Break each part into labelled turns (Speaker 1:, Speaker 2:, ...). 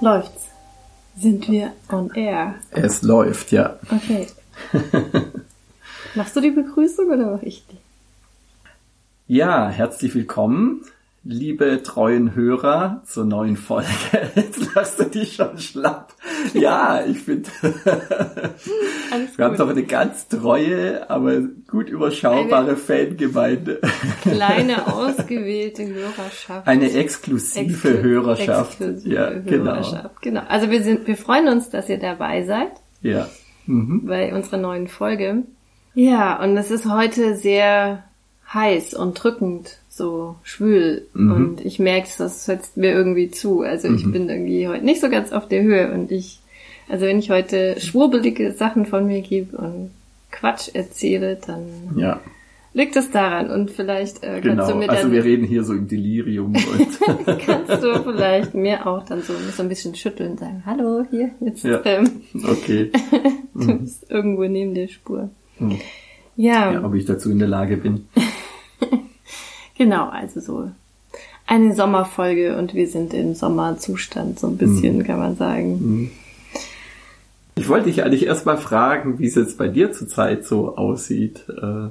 Speaker 1: Läuft's? Sind wir on air?
Speaker 2: Es läuft, ja.
Speaker 1: Okay. Machst du die Begrüßung oder mach ich die?
Speaker 2: Ja, herzlich willkommen liebe treuen Hörer zur neuen Folge. Jetzt lässt du dich schon schlapp. Ja, ich finde, wir haben doch eine ganz treue, aber gut überschaubare eine Fangemeinde.
Speaker 1: Kleine ausgewählte Hörerschaft.
Speaker 2: Eine exklusive Exklu Hörerschaft.
Speaker 1: Exklusive ja, genau. Hörerschaft. genau. Also wir sind, wir freuen uns, dass ihr dabei seid.
Speaker 2: Ja.
Speaker 1: Mhm. Bei unserer neuen Folge. Ja, und es ist heute sehr heiß und drückend so schwül mhm. und ich merke, das setzt mir irgendwie zu. Also ich mhm. bin irgendwie heute nicht so ganz auf der Höhe und ich, also wenn ich heute schwurbelige Sachen von mir gebe und Quatsch erzähle, dann
Speaker 2: ja.
Speaker 1: liegt es daran und vielleicht äh,
Speaker 2: genau.
Speaker 1: kannst du mir
Speaker 2: also
Speaker 1: dann...
Speaker 2: Also wir reden hier so im Delirium und...
Speaker 1: kannst du vielleicht mir auch dann so, so ein bisschen schütteln und sagen, hallo, hier, jetzt
Speaker 2: ja.
Speaker 1: ähm,
Speaker 2: okay.
Speaker 1: du mhm. bist irgendwo neben der Spur.
Speaker 2: Mhm. Ja. ja. Ob ich dazu in der Lage bin.
Speaker 1: Genau, also so eine Sommerfolge und wir sind im Sommerzustand, so ein bisschen, mhm. kann man sagen. Mhm.
Speaker 2: Ich wollte dich eigentlich erstmal fragen, wie es jetzt bei dir zurzeit so aussieht. Äh,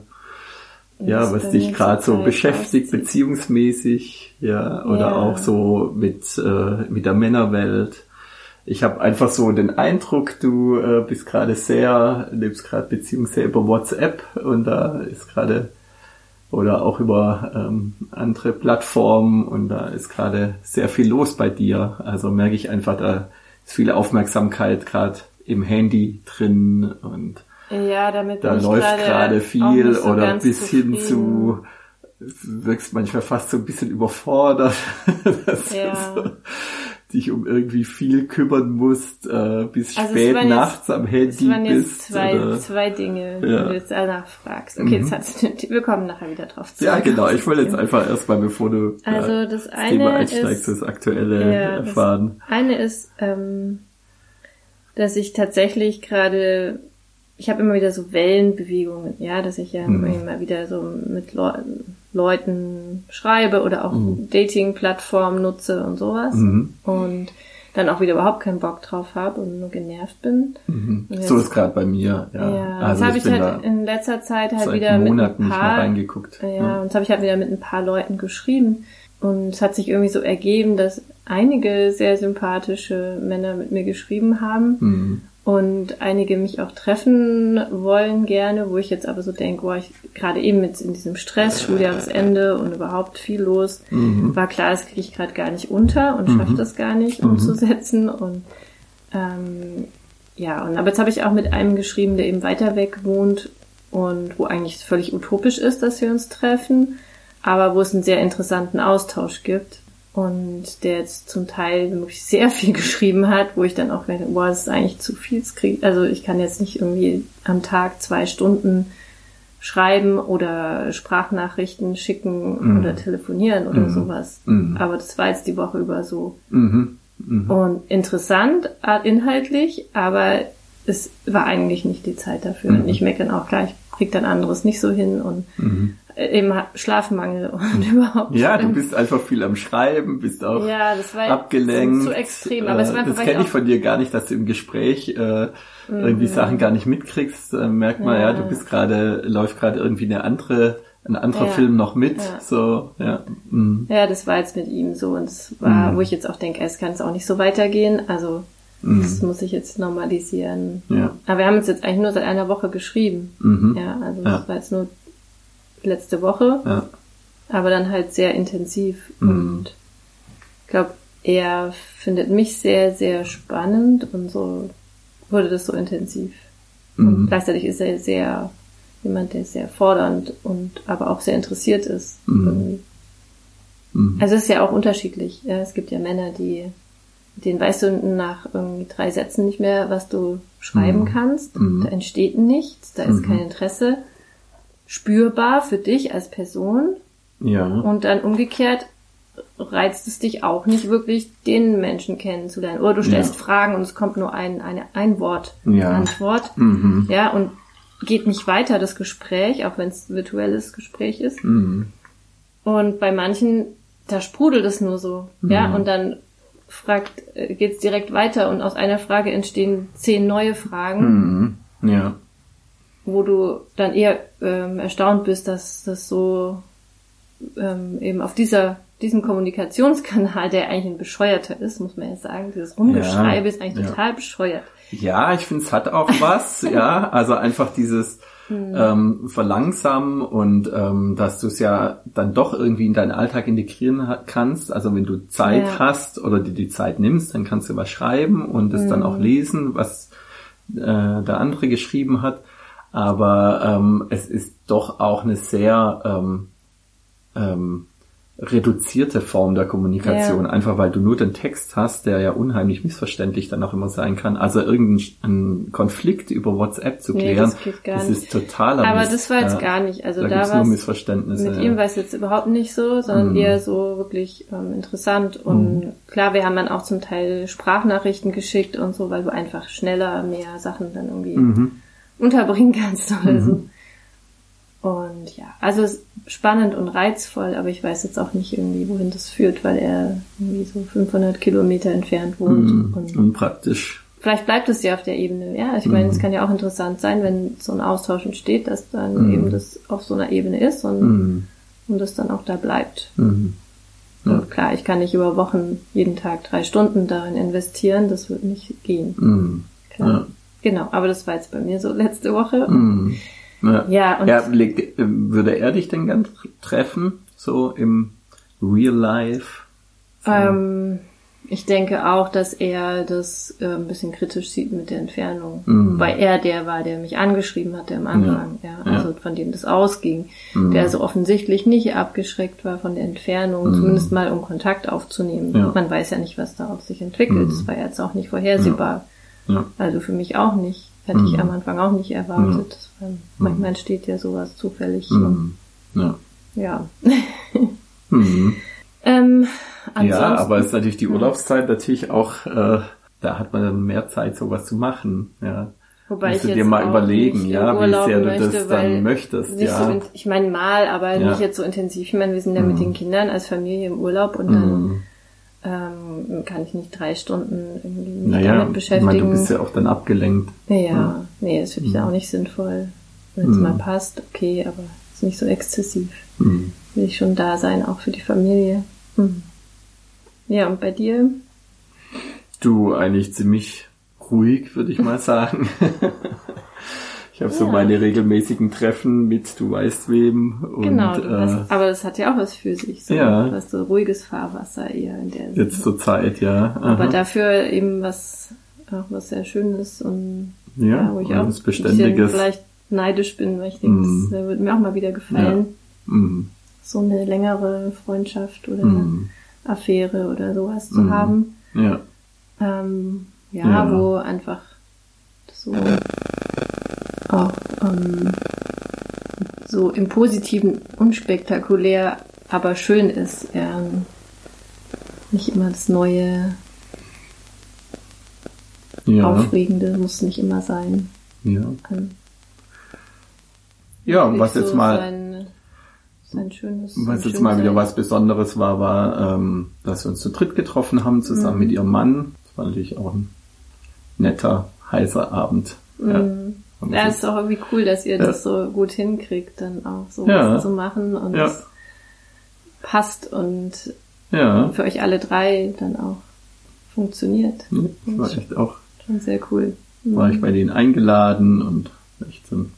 Speaker 2: ja, was dich gerade so beschäftigt, aussieht. beziehungsmäßig, ja, oder ja. auch so mit, äh, mit der Männerwelt. Ich habe einfach so den Eindruck, du äh, bist gerade sehr, lebst gerade Beziehung sehr über WhatsApp und da ist gerade oder auch über ähm, andere Plattformen und da ist gerade sehr viel los bei dir. Also merke ich einfach, da ist viel Aufmerksamkeit gerade im Handy drin und
Speaker 1: ja, damit
Speaker 2: da läuft gerade viel so oder bis hin zu wirkst manchmal fast so ein bisschen überfordert.
Speaker 1: ja.
Speaker 2: so, dich um irgendwie viel kümmern musst, äh, bis also spät nachts jetzt, am Handy es waren jetzt bist.
Speaker 1: Zwei, oder? zwei Dinge, ja. wenn du jetzt danach fragst. Okay, mhm. jetzt hast wir kommen nachher wieder drauf
Speaker 2: zurück. Ja, genau. Ich wollte jetzt einfach erstmal, bevor du
Speaker 1: also ja, das, das
Speaker 2: Thema einsteigst, ist, das Aktuelle ja, erfahren.
Speaker 1: Das eine ist, ähm, dass ich tatsächlich gerade ich habe immer wieder so Wellenbewegungen, ja, dass ich ja mhm. immer wieder so mit Leuten Leuten schreibe oder auch mhm. Dating-Plattformen nutze und sowas. Mhm. Und dann auch wieder überhaupt keinen Bock drauf habe und nur genervt bin.
Speaker 2: Mhm. So ist gerade bei mir, ja.
Speaker 1: ja also das habe ich, ich halt in letzter Zeit halt wieder
Speaker 2: Monaten
Speaker 1: mit ein paar,
Speaker 2: reingeguckt.
Speaker 1: Ja, ja. und das habe ich halt wieder mit ein paar Leuten geschrieben. Und es hat sich irgendwie so ergeben, dass einige sehr sympathische Männer mit mir geschrieben haben. Mhm und einige mich auch treffen wollen gerne, wo ich jetzt aber so denke, boah, ich gerade eben mit in diesem Stress, Schuljahresende und überhaupt viel los, mhm. war klar, das kriege ich gerade gar nicht unter und mhm. schaffe das gar nicht mhm. umzusetzen und ähm, ja, und aber jetzt habe ich auch mit einem geschrieben, der eben weiter weg wohnt und wo eigentlich völlig utopisch ist, dass wir uns treffen, aber wo es einen sehr interessanten Austausch gibt und der jetzt zum Teil wirklich sehr viel geschrieben hat, wo ich dann auch denke, boah, das ist eigentlich zu viel. Also ich kann jetzt nicht irgendwie am Tag zwei Stunden schreiben oder Sprachnachrichten schicken mhm. oder telefonieren oder mhm. sowas. Mhm. Aber das war jetzt die Woche über so.
Speaker 2: Mhm. Mhm.
Speaker 1: Und interessant inhaltlich, aber es war eigentlich nicht die Zeit dafür. Und mhm. ich merke dann auch gleich, krieg dann anderes nicht so hin und eben Schlafmangel und überhaupt.
Speaker 2: Ja, du bist einfach viel am Schreiben, bist auch ja, das war abgelenkt.
Speaker 1: Zu extrem, aber es war
Speaker 2: äh, einfach, Das kenne ich von dir gar nicht, dass du im Gespräch äh, irgendwie mhm. Sachen gar nicht mitkriegst. Äh, merkt man, ja. ja, du bist gerade, läuft gerade irgendwie eine andere ein anderer ja. Film noch mit, ja. so, ja.
Speaker 1: Mhm. Ja, das war jetzt mit ihm so und es war, mhm. wo ich jetzt auch denke, es kann es auch nicht so weitergehen, also mhm. das muss ich jetzt normalisieren.
Speaker 2: Ja.
Speaker 1: Aber wir haben uns jetzt eigentlich nur seit einer Woche geschrieben.
Speaker 2: Mhm.
Speaker 1: Ja, also das war jetzt nur letzte Woche.
Speaker 2: Ja.
Speaker 1: Aber dann halt sehr intensiv. Mhm. Und ich glaube, er findet mich sehr, sehr spannend und so wurde das so intensiv. Mhm. Und gleichzeitig ist er sehr jemand, der sehr fordernd und aber auch sehr interessiert ist.
Speaker 2: Mhm.
Speaker 1: mhm. Also es ist ja auch unterschiedlich. Ja, es gibt ja Männer, die den weißt du nach irgendwie drei Sätzen nicht mehr, was du schreiben mhm. kannst.
Speaker 2: Mhm.
Speaker 1: Da entsteht nichts, da ist kein Interesse spürbar für dich als Person.
Speaker 2: Ja.
Speaker 1: Und dann umgekehrt reizt es dich auch nicht wirklich, den Menschen kennenzulernen. Oder du stellst ja. Fragen und es kommt nur ein, eine ein Wort
Speaker 2: ja.
Speaker 1: Antwort.
Speaker 2: Mhm.
Speaker 1: Ja, und geht nicht weiter das Gespräch, auch wenn es virtuelles Gespräch ist.
Speaker 2: Mhm.
Speaker 1: Und bei manchen, da sprudelt es nur so. Mhm. Ja, und dann fragt, äh, geht es direkt weiter und aus einer Frage entstehen zehn neue Fragen.
Speaker 2: Mhm. Ja.
Speaker 1: Wo du dann eher ähm, erstaunt bist, dass das so ähm, eben auf dieser diesen Kommunikationskanal, der eigentlich ein bescheuerter ist, muss man ja sagen, dieses Rumgeschreibe ja, ist eigentlich ja. total bescheuert.
Speaker 2: Ja, ich finde, es hat auch was, ja. Also einfach dieses hm. ähm, Verlangsamen und ähm, dass du es ja dann doch irgendwie in deinen Alltag integrieren kannst. Also wenn du Zeit ja. hast oder dir die Zeit nimmst, dann kannst du was schreiben und es hm. dann auch hm. lesen, was äh, der andere geschrieben hat. Aber ähm, es ist doch auch eine sehr ähm, ähm, reduzierte Form der Kommunikation, ja. einfach weil du nur den Text hast, der ja unheimlich missverständlich dann auch immer sein kann. Also irgendeinen Konflikt über WhatsApp zu klären, nee, das, das ist totaler
Speaker 1: Aber Miss, das war jetzt ja, gar nicht. Also da, da war
Speaker 2: Missverständnisse.
Speaker 1: Mit ja. ihm war es jetzt überhaupt nicht so, sondern mhm. eher so wirklich ähm, interessant. Und mhm. klar, wir haben dann auch zum Teil Sprachnachrichten geschickt und so, weil du einfach schneller mehr Sachen dann irgendwie mhm. unterbringen kannst oder mhm. so. Und ja, also spannend und reizvoll, aber ich weiß jetzt auch nicht irgendwie, wohin das führt, weil er irgendwie so 500 Kilometer entfernt wohnt.
Speaker 2: Mm, und unpraktisch.
Speaker 1: Vielleicht bleibt es ja auf der Ebene, ja. Ich meine, mm. es kann ja auch interessant sein, wenn so ein Austausch entsteht, dass dann mm. eben das auf so einer Ebene ist und, mm. und das dann auch da bleibt. Mm. Ja. Und klar, ich kann nicht über Wochen jeden Tag drei Stunden darin investieren, das wird nicht gehen.
Speaker 2: Mm.
Speaker 1: Klar. Ja. Genau, aber das war jetzt bei mir so letzte Woche.
Speaker 2: Ja, ja und ja, leg, würde er dich denn gern treffen, so im Real Life?
Speaker 1: So? Ähm, ich denke auch, dass er das äh, ein bisschen kritisch sieht mit der Entfernung. Mhm. Weil er der war, der mich angeschrieben hatte am Anfang, ja, ja also ja. von dem das ausging, mhm. der also offensichtlich nicht abgeschreckt war von der Entfernung, mhm. zumindest mal um Kontakt aufzunehmen. Ja. Man weiß ja nicht, was darauf sich entwickelt. Mhm. Das war jetzt auch nicht vorhersehbar. Also für mich auch nicht. Hätte ich mhm. am Anfang auch nicht erwartet. Mhm. Manchmal entsteht ja sowas zufällig.
Speaker 2: Mhm. Ja.
Speaker 1: Ja. mhm. ähm,
Speaker 2: ja, aber es ist natürlich die Urlaubszeit natürlich auch, äh, da hat man dann mehr Zeit, sowas zu machen. Ja.
Speaker 1: Wobei
Speaker 2: Musst
Speaker 1: ich
Speaker 2: du dir mal überlegen, ja, wie sehr du das dann möchtest. Ja.
Speaker 1: So, ich meine mal, aber ja. nicht jetzt so intensiv. Ich meine, wir sind ja mit mhm. den Kindern als Familie im Urlaub und dann mhm ähm, kann ich nicht drei Stunden irgendwie mich naja, damit beschäftigen.
Speaker 2: Meine, du bist ja auch dann abgelenkt.
Speaker 1: Ja, ja. nee, das finde ich mhm. auch nicht sinnvoll. Wenn es mhm. mal passt, okay, aber es ist nicht so exzessiv. Mhm. Will ich schon da sein, auch für die Familie. Mhm. Ja, und bei dir?
Speaker 2: Du eigentlich ziemlich ruhig, würde ich mal sagen. Ich habe ja. so meine regelmäßigen Treffen mit du weißt wem. Und,
Speaker 1: genau, äh, aber das hat ja auch was für sich. So, ja. Was so ruhiges Fahrwasser eher in der
Speaker 2: Sinne. Jetzt zur Zeit, ja.
Speaker 1: Aha. Aber dafür eben was auch was sehr Schönes und
Speaker 2: ja, ja wo ich auch was Beständiges.
Speaker 1: vielleicht neidisch bin, weil ich denke, mm. das würde mir auch mal wieder gefallen. Ja. Mm. So eine längere Freundschaft oder mm. Affäre oder sowas zu haben.
Speaker 2: Ja.
Speaker 1: Ähm, ja, ja, wo einfach so auch ähm, so im Positiven unspektakulär, aber schön ist. Ja, nicht immer das Neue, ja. Aufregende muss nicht immer sein.
Speaker 2: Ja.
Speaker 1: Ähm,
Speaker 2: ja, und was so jetzt mal sein,
Speaker 1: sein schönes,
Speaker 2: was jetzt mal wieder was Besonderes war, war, ähm, dass wir uns zu dritt getroffen haben, zusammen mhm. mit ihrem Mann. Das war natürlich auch ein netter, heißer Abend. Mhm. Ja.
Speaker 1: Ja, es ist auch irgendwie cool, dass ihr ja. das so gut hinkriegt, dann auch so ja. was zu machen und ja. es passt und
Speaker 2: ja.
Speaker 1: für euch alle drei dann auch funktioniert.
Speaker 2: Ja, das war echt auch
Speaker 1: schon sehr cool.
Speaker 2: War mhm. ich bei denen eingeladen und echt so einen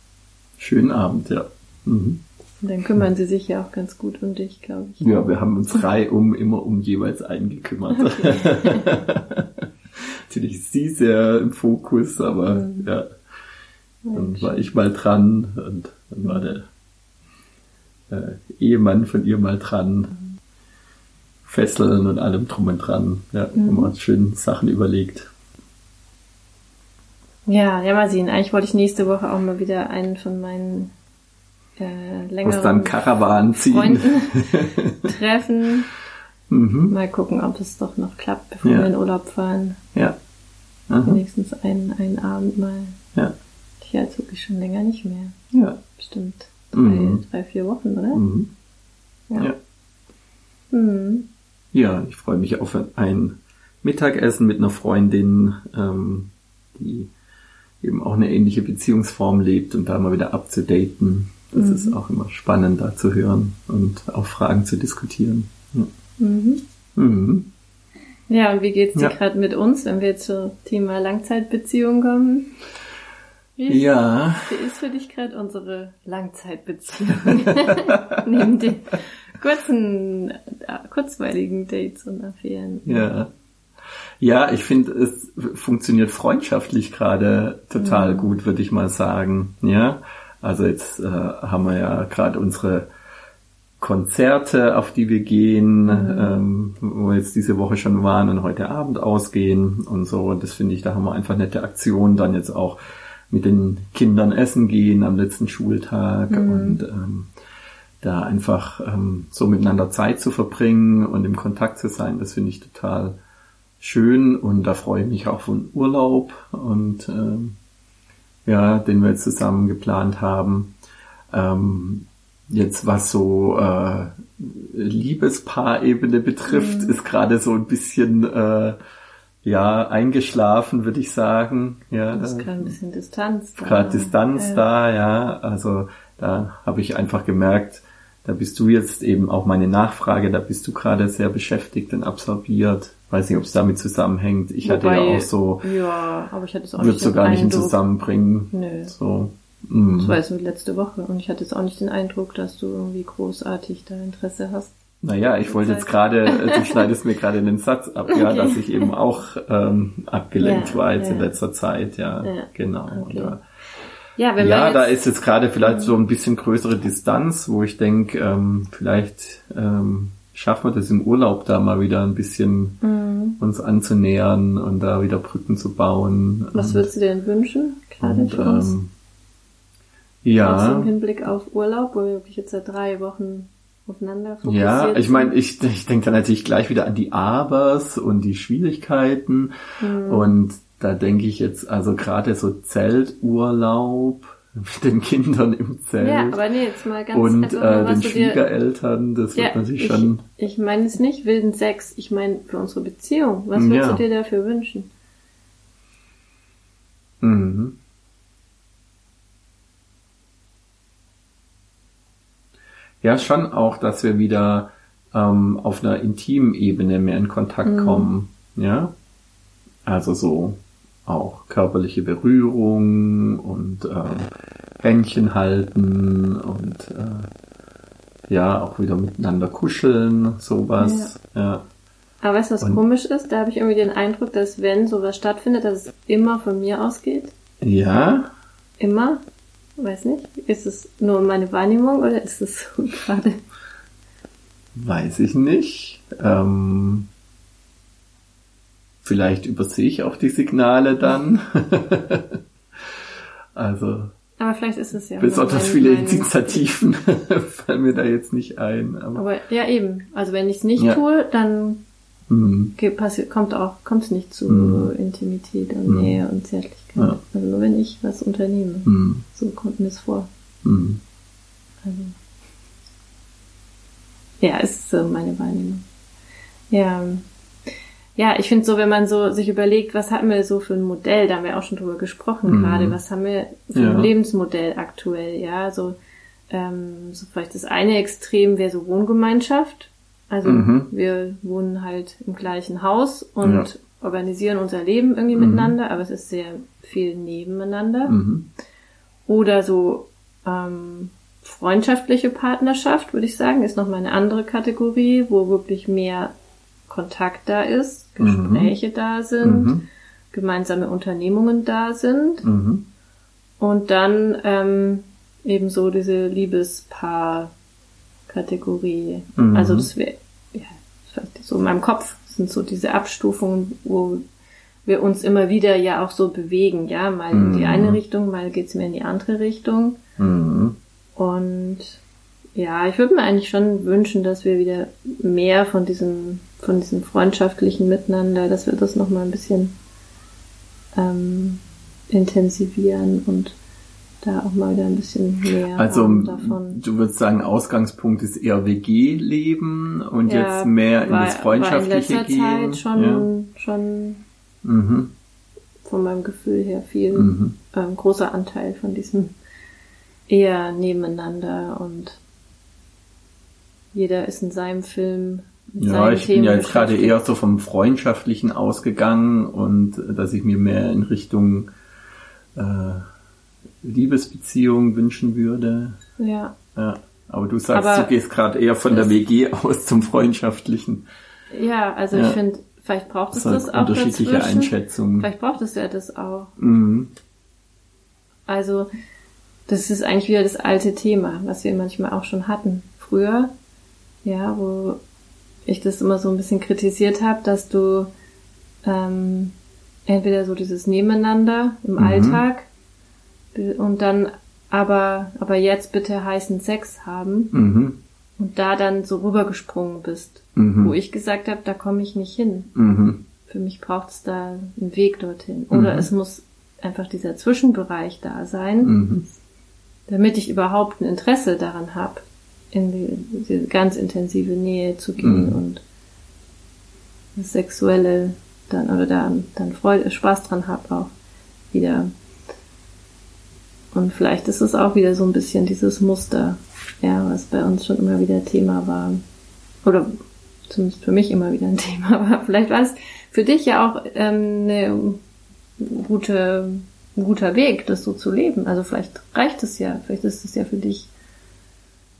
Speaker 2: schönen Abend, ja. Mhm.
Speaker 1: Und dann kümmern sie sich ja auch ganz gut um dich, glaube ich.
Speaker 2: Ja, wir haben uns drei um immer um jeweils einen gekümmert. Okay. Natürlich ist sie sehr im Fokus, aber mhm. ja. Dann war ich mal dran und dann war der äh, Ehemann von ihr mal dran. Fesseln und allem drum und dran. Ja, mhm. haben wir uns schön Sachen überlegt.
Speaker 1: Ja, ja, mal sehen. Eigentlich wollte ich nächste Woche auch mal wieder einen von meinen äh, längeren Muss dann
Speaker 2: Karawan ziehen.
Speaker 1: treffen. Mhm. Mal gucken, ob es doch noch klappt, bevor ja. wir in Urlaub fahren.
Speaker 2: Ja.
Speaker 1: Aha. Wenigstens einen, einen Abend mal.
Speaker 2: Ja
Speaker 1: ich jetzt wirklich schon länger nicht mehr.
Speaker 2: Ja.
Speaker 1: Bestimmt drei, mhm. drei vier Wochen, oder?
Speaker 2: Mhm. Ja. Ja. Mhm. ja, ich freue mich auf ein Mittagessen mit einer Freundin, ähm, die eben auch eine ähnliche Beziehungsform lebt und da mal wieder abzudaten. Das mhm. ist auch immer spannend, da zu hören und auch Fragen zu diskutieren. Ja, mhm.
Speaker 1: Mhm. ja und wie geht's dir ja. gerade mit uns, wenn wir zum Thema Langzeitbeziehung kommen? Wie ja. Wie ist für dich gerade unsere Langzeitbeziehung? Neben den kurzen, äh, kurzweiligen Dates und Affären.
Speaker 2: Ja. Ja, ich finde, es funktioniert freundschaftlich gerade total mhm. gut, würde ich mal sagen. Ja, also jetzt äh, haben wir ja gerade unsere Konzerte, auf die wir gehen, mhm. ähm, wo wir jetzt diese Woche schon waren und heute Abend ausgehen und so. Und das finde ich, da haben wir einfach nette Aktionen. Dann jetzt auch mit den Kindern essen gehen am letzten Schultag mhm. und ähm, da einfach ähm, so miteinander Zeit zu verbringen und im Kontakt zu sein, das finde ich total schön und da freue ich mich auch von Urlaub und ähm, ja, den wir jetzt zusammen geplant haben. Ähm, jetzt was so äh, Liebespaarebene betrifft, mhm. ist gerade so ein bisschen äh, ja eingeschlafen, würde ich sagen. Ja,
Speaker 1: ist gerade ein bisschen Distanz
Speaker 2: da. Gerade Distanz ja. da, ja. Also da habe ich einfach gemerkt, da bist du jetzt eben auch meine Nachfrage, da bist du gerade sehr beschäftigt und absorbiert. Weiß nicht, ob es damit zusammenhängt. Ich Wobei, hatte ja auch so.
Speaker 1: Ja, aber ich hatte es auch
Speaker 2: nicht. so gar nicht in Zusammenbringen.
Speaker 1: Nö.
Speaker 2: So.
Speaker 1: Mm. Das war jetzt letzte Woche und ich hatte jetzt auch nicht den Eindruck, dass du irgendwie großartig da Interesse hast.
Speaker 2: Naja, ich wollte jetzt gerade, du schneidest mir gerade den Satz ab, ja, okay. dass ich eben auch ähm, abgelenkt ja, war jetzt ja. in letzter Zeit, ja, ja. genau. Okay. Oder, ja, wenn ja da ist jetzt gerade vielleicht so ein bisschen größere Distanz, wo ich denke, ähm, vielleicht ähm, schaffen wir das im Urlaub da mal wieder ein bisschen mhm. uns anzunähern und da wieder Brücken zu bauen.
Speaker 1: Was würdest du dir denn wünschen, gerade und, für uns? Ähm, ja. Also im Hinblick auf Urlaub, wo wir wirklich jetzt seit drei Wochen aufeinander
Speaker 2: fokussiert Ja, ich meine, ich, ich denke dann natürlich gleich wieder an die Abers und die Schwierigkeiten mhm. und da denke ich jetzt, also gerade so Zelturlaub mit den Kindern im Zelt. Ja,
Speaker 1: aber nee, jetzt mal ganz
Speaker 2: Und mal, äh, den Schwiegereltern, das ja, wird natürlich
Speaker 1: ich,
Speaker 2: schon.
Speaker 1: Ich meine es nicht wilden Sex, ich meine für unsere Beziehung. Was würdest ja. du dir dafür wünschen? Mhm.
Speaker 2: Ja, schon auch, dass wir wieder ähm, auf einer intimen Ebene mehr in Kontakt mhm. kommen. Ja. Also so auch körperliche Berührung und äh, Händchen halten und äh, ja, auch wieder miteinander kuscheln, sowas. Ja. ja.
Speaker 1: Aber weißt du, was und, komisch ist? Da habe ich irgendwie den Eindruck, dass wenn sowas stattfindet, dass es immer von mir ausgeht.
Speaker 2: Ja.
Speaker 1: Immer? Weiß nicht. Ist es nur meine Wahrnehmung oder ist es so gerade?
Speaker 2: Weiß ich nicht. Ähm, Vielleicht übersehe ich auch die Signale dann. also.
Speaker 1: Aber vielleicht ist es ja.
Speaker 2: Besonders viele Initiativen fallen mir da jetzt nicht ein.
Speaker 1: Aber, aber ja, eben. Also wenn ich es nicht ja. tue, dann mhm. kommt auch, kommt es nicht zu mhm. Intimität und mhm. Nähe und Zärtlichkeit. Ja. Also nur wenn ich was unternehme. Mhm. So kommt mir es vor. Mhm. Also. Ja, ist so meine Wahrnehmung. Ja ja, ich finde so, wenn man so sich überlegt, was haben wir so für ein Modell, da haben wir auch schon drüber gesprochen mhm. gerade, was haben wir für ja. ein Lebensmodell aktuell, ja, so, ähm, so vielleicht das eine Extrem wäre so Wohngemeinschaft. Also mhm. wir wohnen halt im gleichen Haus und ja. organisieren unser Leben irgendwie mhm. miteinander, aber es ist sehr viel nebeneinander. Mhm. Oder so ähm, freundschaftliche Partnerschaft, würde ich sagen, ist nochmal eine andere Kategorie, wo wirklich mehr Kontakt da ist, Gespräche mhm. da sind, mhm. gemeinsame Unternehmungen da sind. Mhm. Und dann ähm, ebenso diese Liebespaar-Kategorie. Mhm. Also das wäre so in meinem Kopf sind so diese Abstufungen, wo wir uns immer wieder ja auch so bewegen, ja, mal in die eine mhm. Richtung, mal geht's mehr in die andere Richtung. Mhm. Und ja, ich würde mir eigentlich schon wünschen, dass wir wieder mehr von diesem, von diesem freundschaftlichen Miteinander, dass wir das nochmal ein bisschen ähm, intensivieren und da auch mal wieder ein bisschen mehr
Speaker 2: also, davon. Du würdest sagen, Ausgangspunkt ist eher WG-Leben und ja, jetzt mehr in war, das Freundschaftliche war in letzter gehen.
Speaker 1: Zeit schon, ja. schon mhm. von meinem Gefühl her viel mhm. ähm, großer Anteil von diesem eher nebeneinander und jeder ist in seinem Film.
Speaker 2: Ja, ich Themen bin ja jetzt gerade eher so vom Freundschaftlichen ausgegangen und äh, dass ich mir mehr in Richtung äh, Liebesbeziehung wünschen würde.
Speaker 1: Ja.
Speaker 2: ja. Aber du sagst, Aber du gehst gerade eher von der WG aus zum Freundschaftlichen.
Speaker 1: Ja, also ja. ich finde, vielleicht braucht es das, das auch.
Speaker 2: Unterschiedliche dazwischen. Einschätzungen.
Speaker 1: Vielleicht braucht es ja das auch. Mhm. Also, das ist eigentlich wieder das alte Thema, was wir manchmal auch schon hatten. Früher, ja, wo ich das immer so ein bisschen kritisiert habe, dass du ähm, entweder so dieses Nebeneinander im mhm. Alltag und dann aber, aber jetzt bitte heißen Sex haben mhm. und da dann so rübergesprungen bist, mhm. wo ich gesagt habe, da komme ich nicht hin. Mhm. Für mich braucht es da einen Weg dorthin. Oder mhm. es muss einfach dieser Zwischenbereich da sein, mhm. damit ich überhaupt ein Interesse daran habe, in die, diese ganz intensive Nähe zu gehen mhm. und das Sexuelle dann oder da dann Freude, Spaß dran habe auch wieder und vielleicht ist es auch wieder so ein bisschen dieses Muster, ja, was bei uns schon immer wieder Thema war. Oder zumindest für mich immer wieder ein Thema war. Vielleicht war es für dich ja auch ähm, eine gute, ein guter Weg, das so zu leben. Also vielleicht reicht es ja, vielleicht ist es ja für dich,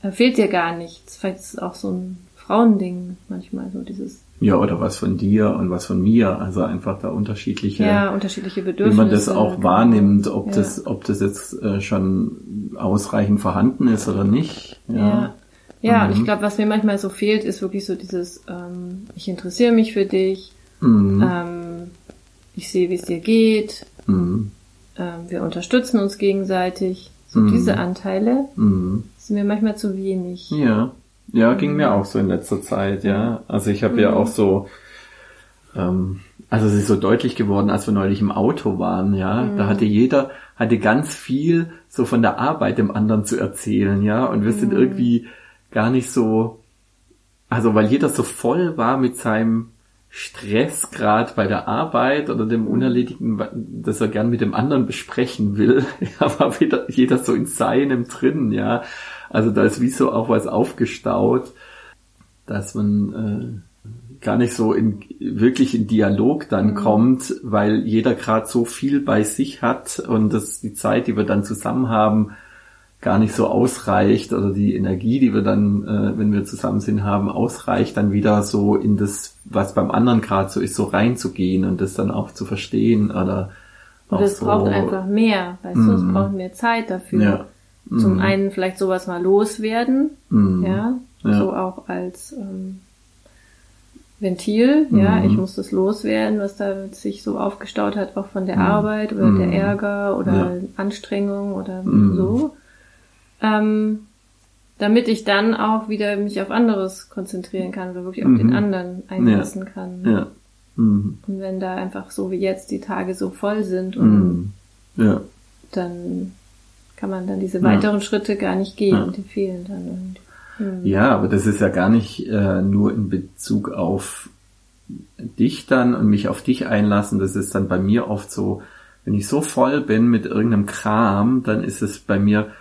Speaker 1: äh, fehlt dir gar nichts. Vielleicht ist es auch so ein Frauending manchmal, so dieses
Speaker 2: ja, oder was von dir und was von mir. Also einfach da unterschiedliche,
Speaker 1: ja, unterschiedliche Bedürfnisse.
Speaker 2: Wie man das auch wahrnimmt, ob ja. das, ob das jetzt äh, schon ausreichend vorhanden ist oder nicht.
Speaker 1: Ja. Ja, ja mhm. ich glaube, was mir manchmal so fehlt, ist wirklich so dieses, ähm, ich interessiere mich für dich, mhm. ähm, ich sehe, wie es dir geht, mhm. ähm, wir unterstützen uns gegenseitig. So mhm. diese Anteile mhm. sind mir manchmal zu wenig.
Speaker 2: Ja. Ja, ging mir auch so in letzter Zeit, ja. Also ich habe mhm. ja auch so, ähm, also es ist so deutlich geworden, als wir neulich im Auto waren, ja. Mhm. Da hatte jeder, hatte ganz viel so von der Arbeit dem anderen zu erzählen, ja. Und wir sind mhm. irgendwie gar nicht so, also weil jeder so voll war mit seinem Stressgrad bei der Arbeit oder dem mhm. Unerledigten, das er gern mit dem anderen besprechen will, ja, war wieder jeder so in seinem drin, ja. Also da ist wie so auch was aufgestaut, dass man äh, gar nicht so in wirklich in Dialog dann mhm. kommt, weil jeder gerade so viel bei sich hat und dass die Zeit, die wir dann zusammen haben, gar nicht so ausreicht oder die Energie, die wir dann, äh, wenn wir zusammen sind, haben, ausreicht, dann wieder so in das, was beim anderen gerade so ist, so reinzugehen und das dann auch zu verstehen oder
Speaker 1: und es so, braucht einfach mehr, weißt mm, du, es mhm. braucht mehr Zeit dafür. Ja. Zum mhm. einen vielleicht sowas mal loswerden, mhm. ja, ja, so auch als ähm, Ventil, ja, mhm. ich muss das loswerden, was da sich so aufgestaut hat, auch von der mhm. Arbeit oder der mhm. Ärger oder ja. Anstrengung oder so. Ähm, damit ich dann auch wieder mich auf anderes konzentrieren kann oder wirklich auf den anderen einlassen kann. Ja. Und wenn da einfach so wie jetzt die Tage so voll sind und ja. dann kann man dann diese weiteren ja. Schritte gar nicht gehen ja. die fehlen dann. Und,
Speaker 2: hm. Ja, aber das ist ja gar nicht äh, nur in Bezug auf dich dann und mich auf dich einlassen. Das ist dann bei mir oft so, wenn ich so voll bin mit irgendeinem Kram, dann ist es bei mir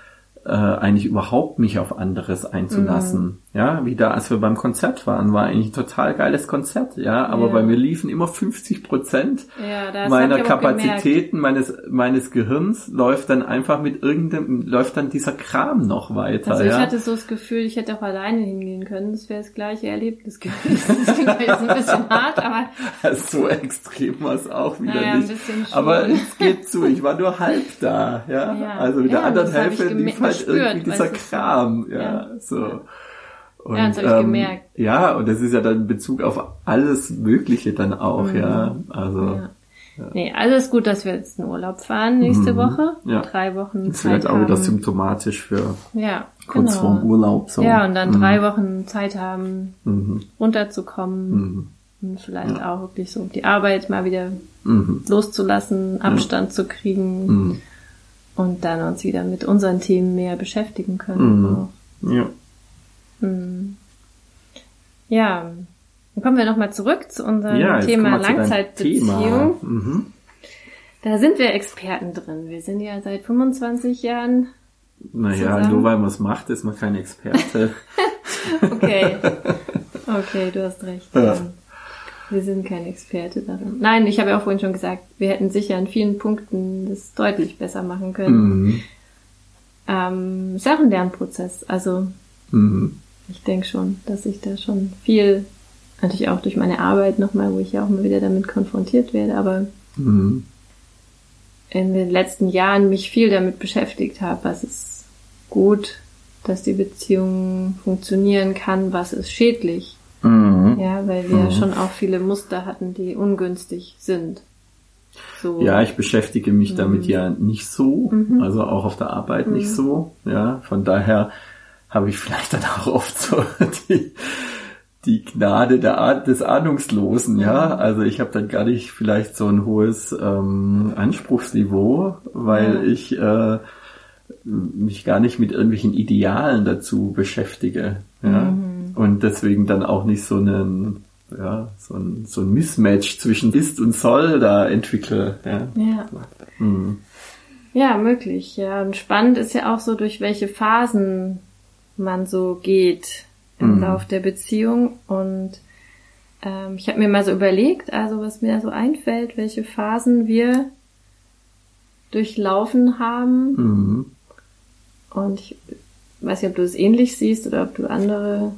Speaker 2: äh, eigentlich überhaupt mich auf anderes einzulassen. Mhm. Ja, wie da, als wir beim Konzert waren, war eigentlich ein total geiles Konzert, ja, aber ja. bei mir liefen immer 50 Prozent ja, meiner Kapazitäten meines meines Gehirns läuft dann einfach mit irgendeinem läuft dann dieser Kram noch weiter.
Speaker 1: Also
Speaker 2: ich
Speaker 1: ja? hatte so das Gefühl, ich hätte auch alleine hingehen können. Das wäre das gleiche Erlebnis gewesen. Das klingt jetzt ein bisschen hart, aber
Speaker 2: so extrem war es auch wieder naja, nicht. Aber es geht zu. Ich war nur halb da, ja. ja. Also mit der anderen Hälfte lief halt irgendwie dieser Kram, ja, so. Und, ja, das habe ich ähm, gemerkt. Ja, und das ist ja dann in Bezug auf alles Mögliche dann auch, mhm. ja. Also. Ja.
Speaker 1: Ja. Nee, also ist gut, dass wir jetzt in Urlaub fahren nächste mhm. Woche. Ja. Drei Wochen.
Speaker 2: Das wird auch wieder symptomatisch für
Speaker 1: ja,
Speaker 2: kurz genau. vorm Urlaub.
Speaker 1: So. Ja, und dann mhm. drei Wochen Zeit haben, mhm. runterzukommen. Mhm. Und vielleicht ja. auch wirklich so die Arbeit mal wieder mhm. loszulassen, Abstand zu kriegen und dann uns wieder mit unseren Themen mehr beschäftigen können.
Speaker 2: Ja.
Speaker 1: Mhm. Ja, dann kommen wir nochmal zurück zu unserem ja, Thema Langzeitbeziehung. Mhm. Da sind wir Experten drin. Wir sind ja seit 25 Jahren.
Speaker 2: Naja, zusammen. nur weil man es macht, ist man kein Experte.
Speaker 1: okay. Okay, du hast recht. Ja. Wir sind kein Experte darin. Nein, ich habe ja auch vorhin schon gesagt, wir hätten sicher an vielen Punkten das deutlich besser machen können. Mhm. Ähm, ist auch ein Lernprozess. Also mhm. Ich denke schon, dass ich da schon viel, natürlich auch durch meine Arbeit nochmal, wo ich ja auch mal wieder damit konfrontiert werde, aber mhm. in den letzten Jahren mich viel damit beschäftigt habe, was ist gut, dass die Beziehung funktionieren kann, was ist schädlich Mhm. Ja, weil wir mhm. schon auch viele Muster hatten, die ungünstig sind.
Speaker 2: So. Ja, ich beschäftige mich mhm. damit ja nicht so, mhm. also auch auf der Arbeit nicht mhm. so. Ja, von daher habe ich vielleicht dann auch oft so die, die Gnade der, des Ahnungslosen, ja. Mhm. Also ich habe dann gar nicht vielleicht so ein hohes ähm, Anspruchsniveau, weil ja. ich äh, mich gar nicht mit irgendwelchen Idealen dazu beschäftige. Ja. Mhm und deswegen dann auch nicht so einen ja, so ein, so ein Mismatch zwischen ist und soll da entwickle. Ja.
Speaker 1: Ja. Mhm. ja, möglich. Ja, und spannend ist ja auch so, durch welche Phasen man so geht im mhm. Lauf der Beziehung. Und ähm, ich habe mir mal so überlegt, also was mir so einfällt, welche Phasen wir durchlaufen haben. Mhm. Und ich weiß nicht, ob du es ähnlich siehst oder ob du andere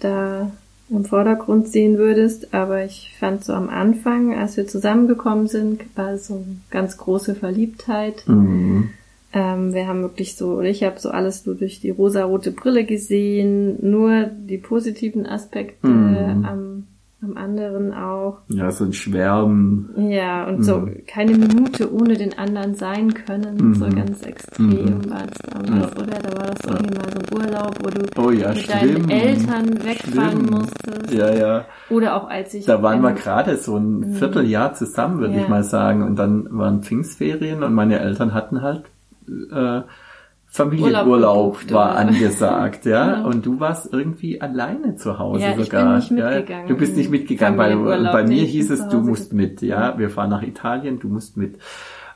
Speaker 1: da im Vordergrund sehen würdest, aber ich fand so am Anfang, als wir zusammengekommen sind, war so eine ganz große Verliebtheit. Mhm. Ähm, wir haben wirklich so, oder ich habe so alles nur durch die rosa-rote Brille gesehen, nur die positiven Aspekte mhm. am am anderen auch.
Speaker 2: Ja, so ein Schwärmen.
Speaker 1: Ja, und mhm. so keine Minute ohne den anderen sein können. Mhm. So ganz extrem mhm. war es damals, ja. oder? Da war das irgendwie mal so ein Urlaub, wo du
Speaker 2: oh, ja,
Speaker 1: mit
Speaker 2: schlimm.
Speaker 1: deinen Eltern wegfahren schlimm. musstest.
Speaker 2: Ja, ja.
Speaker 1: Oder auch als ich.
Speaker 2: Da waren wir gerade so ein mhm. Vierteljahr zusammen, würde ja. ich mal sagen. Und dann waren Pfingstferien und meine Eltern hatten halt äh, Familienurlaub war angesagt, ja. Genau. Und du warst irgendwie alleine zu Hause
Speaker 1: ja,
Speaker 2: sogar.
Speaker 1: Ich bin nicht mitgegangen.
Speaker 2: Ja? Du bist nicht mitgegangen, weil bei mir hieß es, du musst mit, ja. Wir fahren nach Italien, du musst mit.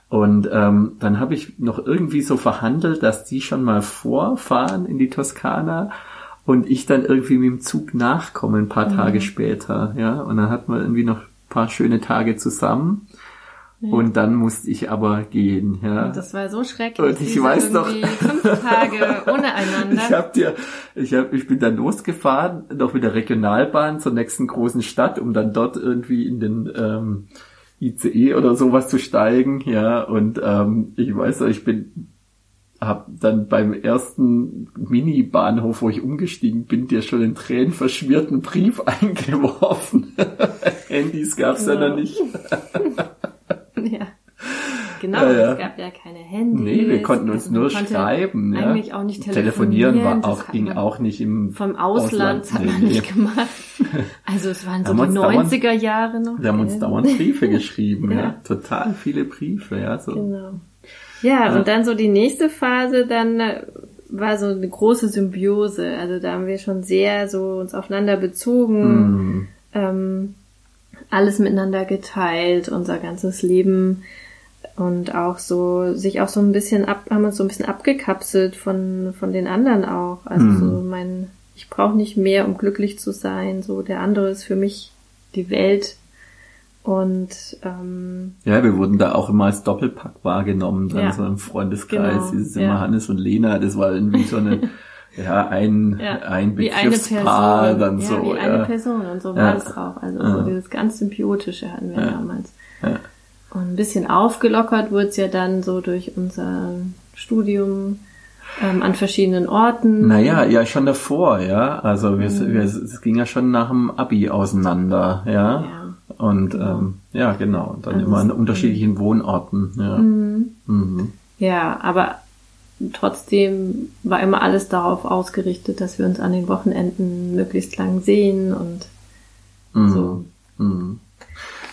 Speaker 2: Und ähm, dann habe ich noch irgendwie so verhandelt, dass die schon mal vorfahren in die Toskana und ich dann irgendwie mit dem Zug nachkomme ein paar mhm. Tage später, ja. Und dann hatten wir irgendwie noch ein paar schöne Tage zusammen. Und dann musste ich aber gehen, ja.
Speaker 1: Und das war so schrecklich.
Speaker 2: Und ich weiß noch.
Speaker 1: Fünf Tage ohne einander.
Speaker 2: ich hab dir, ich hab, ich bin dann losgefahren, noch mit der Regionalbahn zur nächsten großen Stadt, um dann dort irgendwie in den, ähm, ICE oder sowas zu steigen, ja. Und, ähm, ich weiß noch, ich bin, hab dann beim ersten Mini-Bahnhof, wo ich umgestiegen bin, dir schon einen tränenverschmierten Brief eingeworfen. Handys gab's ja. ja noch nicht.
Speaker 1: Genau, ja, ja. es gab ja keine Handys.
Speaker 2: Nee, wir konnten uns also nur schreiben.
Speaker 1: Eigentlich
Speaker 2: ja.
Speaker 1: auch nicht telefonieren.
Speaker 2: Telefonieren war auch, ging auch nicht im
Speaker 1: Vom Ausland, Ausland. hat man nee, nicht gemacht. Also es waren so die 90er dauernd, Jahre noch.
Speaker 2: Wir haben uns dauernd Briefe geschrieben, ja. Total viele Briefe, ja. So.
Speaker 1: Genau. Ja, und dann so die nächste Phase, dann äh, war so eine große Symbiose. Also da haben wir schon sehr so uns aufeinander bezogen. Mm. Ähm, alles miteinander geteilt, unser ganzes Leben und auch so sich auch so ein bisschen ab haben uns so ein bisschen abgekapselt von von den anderen auch also mhm. so mein ich brauche nicht mehr um glücklich zu sein so der andere ist für mich die Welt und ähm,
Speaker 2: ja wir wurden da auch immer als Doppelpack wahrgenommen dann ja, so im Freundeskreis genau, dieses immer ja. Hannes und Lena das war irgendwie so eine ja, ein, ja, ein Begriffspaar
Speaker 1: eine
Speaker 2: dann
Speaker 1: ja,
Speaker 2: so.
Speaker 1: Wie eine Person und so war es auch. Also so dieses ganz Symbiotische hatten wir damals. Und ein bisschen aufgelockert wurde es ja dann so durch unser Studium ähm, an verschiedenen Orten.
Speaker 2: Naja, ja, schon davor, ja. Also wir, mhm. wir, es ging ja schon nach dem Abi auseinander, ja. ja und genau. Ähm, ja, genau. Und dann also immer an unterschiedlichen Wohnorten, ja. Mhm.
Speaker 1: Mhm. Ja, aber trotzdem war immer alles darauf ausgerichtet, dass wir uns an den Wochenenden möglichst lang sehen und mhm. so. Mhm.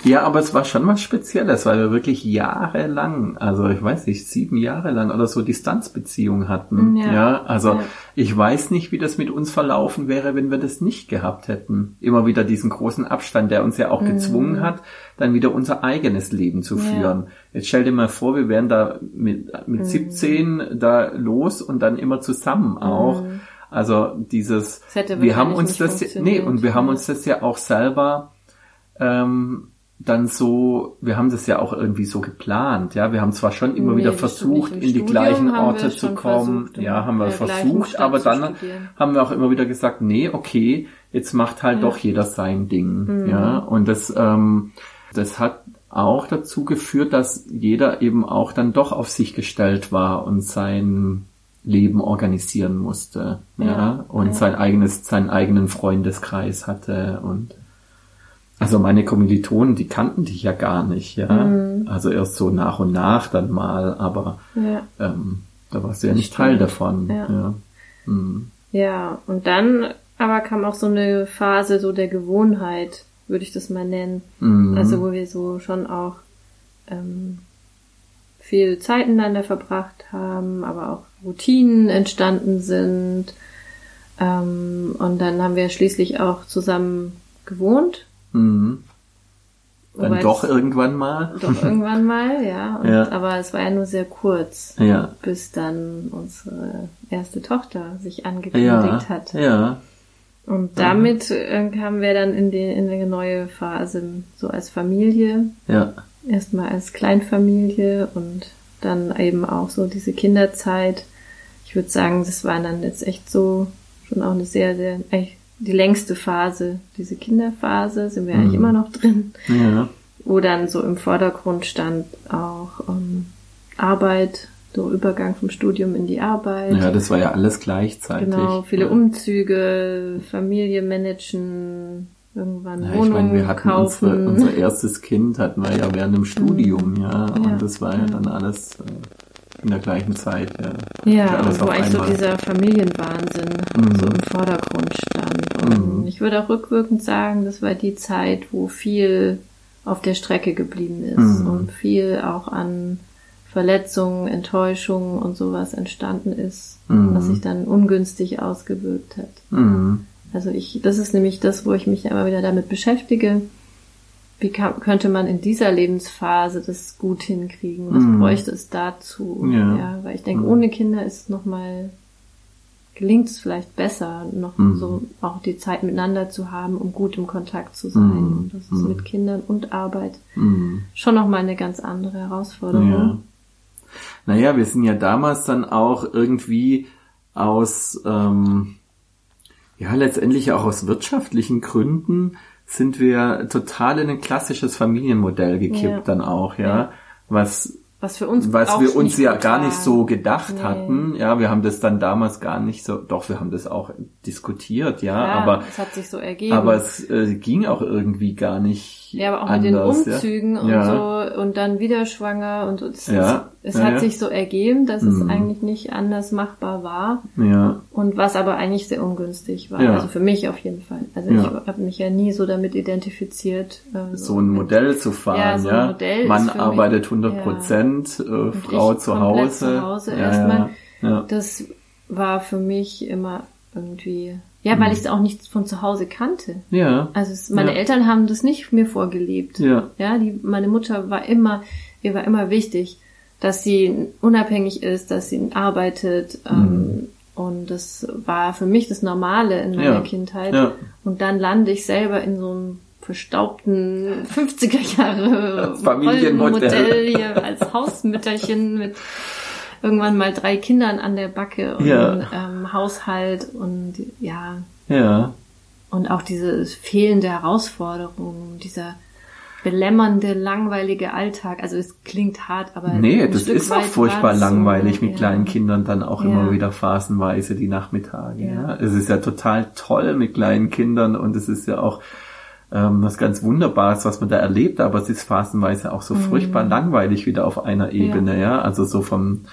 Speaker 2: Ja, aber es war schon was Spezielles, weil wir wirklich jahrelang, also ich weiß nicht, sieben Jahre lang oder so Distanzbeziehungen hatten. Ja, ja also ja. ich weiß nicht, wie das mit uns verlaufen wäre, wenn wir das nicht gehabt hätten. Immer wieder diesen großen Abstand, der uns ja auch mhm. gezwungen hat, dann wieder unser eigenes Leben zu führen. Ja. Jetzt stell dir mal vor, wir wären da mit, mit mhm. 17 da los und dann immer zusammen auch. Mhm. Also dieses, wir haben uns das, nee, und wir haben uns das ja auch selber ähm, dann so, wir haben das ja auch irgendwie so geplant, ja. Wir haben zwar schon immer nee, wieder versucht, in die gleichen Orte zu kommen, versucht, ja, haben wir versucht, aber dann haben wir auch immer wieder gesagt, nee, okay, jetzt macht halt ja. doch jeder sein Ding, mhm. ja. Und das, ähm, das hat auch dazu geführt, dass jeder eben auch dann doch auf sich gestellt war und sein Leben organisieren musste, ja, ja und ja. sein eigenes, seinen eigenen Freundeskreis hatte und also meine Kommilitonen, die kannten dich ja gar nicht, ja. Mhm. Also erst so nach und nach dann mal, aber ja. ähm, da warst du ja nicht Teil davon. Ja. Ja.
Speaker 1: Mhm. ja, und dann aber kam auch so eine Phase so der Gewohnheit, würde ich das mal nennen. Mhm. Also wo wir so schon auch ähm, viel Zeit miteinander verbracht haben, aber auch Routinen entstanden sind. Ähm, und dann haben wir schließlich auch zusammen gewohnt Mhm.
Speaker 2: Dann Wobei doch irgendwann mal.
Speaker 1: Doch irgendwann mal, ja. Und, ja. Aber es war ja nur sehr kurz, ja. bis dann unsere erste Tochter sich angekündigt ja. hat. Ja. Und damit ja. kamen wir dann in die, in eine neue Phase, so als Familie. Ja. Erstmal als Kleinfamilie und dann eben auch so diese Kinderzeit. Ich würde sagen, das war dann jetzt echt so schon auch eine sehr, sehr, eigentlich die längste Phase, diese Kinderphase, sind wir mhm. eigentlich immer noch drin. Ja. Wo dann so im Vordergrund stand auch ähm, Arbeit, so Übergang vom Studium in die Arbeit.
Speaker 2: Ja, das war ja alles gleichzeitig.
Speaker 1: Genau, viele ja. Umzüge, Familie managen, irgendwann ja, Wohnungen ich meine,
Speaker 2: wir hatten kaufen. Unsere, unser erstes Kind hatten wir ja während dem Studium, mhm. ja, und ja. das war ja dann alles äh, in der gleichen Zeit.
Speaker 1: Ja, ja und wo eigentlich so dieser Familienwahnsinn mhm. so im Vordergrund stand. Und mhm. ich würde auch rückwirkend sagen, das war die Zeit, wo viel auf der Strecke geblieben ist mhm. und viel auch an Verletzungen, Enttäuschungen und sowas entstanden ist, mhm. was sich dann ungünstig ausgewirkt hat. Mhm. Also ich, das ist nämlich das, wo ich mich immer wieder damit beschäftige wie kann, könnte man in dieser Lebensphase das gut hinkriegen? Was mm. bräuchte es dazu? Ja. ja weil ich denke, mm. ohne Kinder ist es nochmal, gelingt es vielleicht besser, noch mm. so auch die Zeit miteinander zu haben, um gut im Kontakt zu sein. Mhm. Und das ist mhm. mit Kindern und Arbeit mhm. schon nochmal eine ganz andere Herausforderung. Ja.
Speaker 2: Naja, wir sind ja damals dann auch irgendwie aus, ähm, ja, letztendlich auch aus wirtschaftlichen Gründen sind wir total in ein klassisches Familienmodell gekippt ja. dann auch, ja. ja. Was
Speaker 1: was für uns
Speaker 2: was wir uns ja gar nicht so gedacht nee. hatten ja wir haben das dann damals gar nicht so doch wir haben das auch diskutiert ja, ja aber
Speaker 1: es hat sich so ergeben
Speaker 2: aber es äh, ging auch irgendwie gar nicht
Speaker 1: ja aber auch anders, mit den Umzügen ja. und ja. so und dann wieder schwanger und es, ja. Es, es hat sich so ergeben dass mhm. es eigentlich nicht anders machbar war ja und was aber eigentlich sehr ungünstig war also für mich auf jeden Fall also ich habe mich ja nie so damit identifiziert
Speaker 2: äh, so, ein Modell zu fahren ja, so ein Modell man arbeitet 100 Prozent äh, Frau zu Hause. zu Hause
Speaker 1: ja, erstmal. Ja, ja. Das war für mich immer irgendwie, ja, weil mhm. ich es auch nicht von zu Hause kannte. Ja. Also es, meine Eltern haben das nicht mir vorgelebt. Ja. Ja, die, meine Mutter war immer, ihr war immer wichtig, dass sie unabhängig ist, dass sie arbeitet, ähm, mhm. Und das war für mich das Normale in meiner ja, Kindheit. Ja. Und dann lande ich selber in so einem verstaubten 50er Jahre Familienmodell hier als Hausmütterchen mit irgendwann mal drei Kindern an der Backe und ja. ähm, Haushalt und ja. Ja. Und auch diese fehlende Herausforderung, dieser belämmernde, langweilige Alltag. Also es klingt hart, aber.
Speaker 2: Nee, das Stück ist auch furchtbar langweilig so, mit ja. kleinen Kindern dann auch ja. immer wieder phasenweise die Nachmittage. Ja. ja. Es ist ja total toll mit kleinen Kindern und es ist ja auch ähm, was ganz Wunderbares, was man da erlebt, aber es ist phasenweise auch so mhm. furchtbar langweilig wieder auf einer Ebene, ja. ja? Also so vom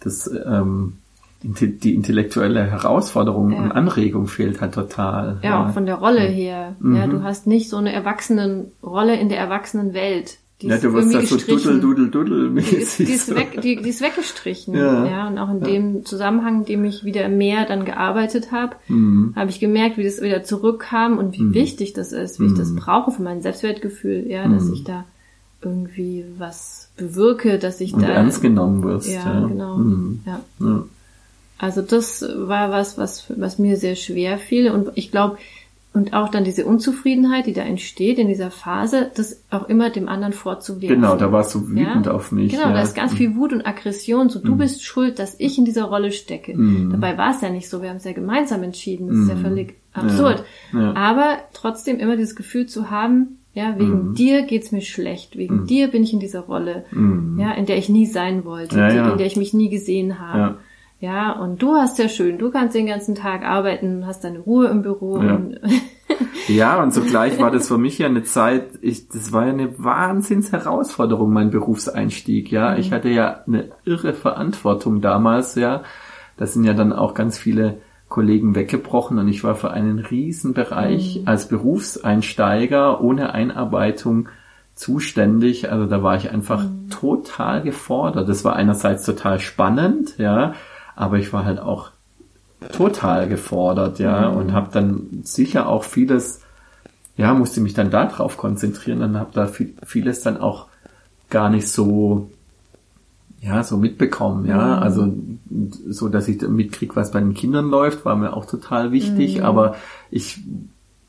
Speaker 2: das ähm, die intellektuelle Herausforderung ja. und Anregung fehlt halt total.
Speaker 1: Ja, ja. auch von der Rolle her. Mhm. Ja, du hast nicht so eine Erwachsenenrolle in der Erwachsenenwelt.
Speaker 2: Die ja, du wirst da so dudel, dudel, dudel
Speaker 1: mäßig. Die, die, ist weg, die, die ist weggestrichen. Ja. ja und auch in ja. dem Zusammenhang, in dem ich wieder mehr dann gearbeitet habe, mhm. habe ich gemerkt, wie das wieder zurückkam und wie mhm. wichtig das ist, wie ich das mhm. brauche für mein Selbstwertgefühl, ja, dass mhm. ich da irgendwie was bewirke, dass ich
Speaker 2: und
Speaker 1: da
Speaker 2: ernst genommen wirst.
Speaker 1: Ja, ja. genau. Mhm. Ja. Also das war was, was, was mir sehr schwer fiel und ich glaube, und auch dann diese Unzufriedenheit, die da entsteht in dieser Phase, das auch immer dem anderen vorzuwerfen.
Speaker 2: Genau, da warst du wütend ja? auf mich.
Speaker 1: Genau, ja. da ist ganz viel Wut und Aggression. So, du mm. bist schuld, dass ich in dieser Rolle stecke. Mm. Dabei war es ja nicht so. Wir haben es ja gemeinsam entschieden. Das mm. ist ja mhm. völlig absurd. Ja. Aber trotzdem immer dieses Gefühl zu haben, ja, wegen mm. dir geht's mir schlecht. Wegen dir bin ich in dieser Rolle, ja, in der ich nie sein wollte, in der ich mich nie gesehen habe. Ja, und du hast ja schön, du kannst den ganzen Tag arbeiten, hast deine Ruhe im Büro.
Speaker 2: Ja,
Speaker 1: und,
Speaker 2: ja, und zugleich war das für mich ja eine Zeit, ich, das war ja eine Wahnsinnsherausforderung, mein Berufseinstieg, ja. Mhm. Ich hatte ja eine irre Verantwortung damals, ja. Da sind ja dann auch ganz viele Kollegen weggebrochen und ich war für einen Riesenbereich mhm. als Berufseinsteiger ohne Einarbeitung zuständig. Also da war ich einfach mhm. total gefordert. Das war einerseits total spannend, ja aber ich war halt auch total gefordert, ja, mhm. und habe dann sicher auch vieles, ja, musste mich dann darauf konzentrieren und habe da viel, vieles dann auch gar nicht so, ja, so mitbekommen, ja, mhm. also so, dass ich mitkriege, was bei den Kindern läuft, war mir auch total wichtig, mhm. aber ich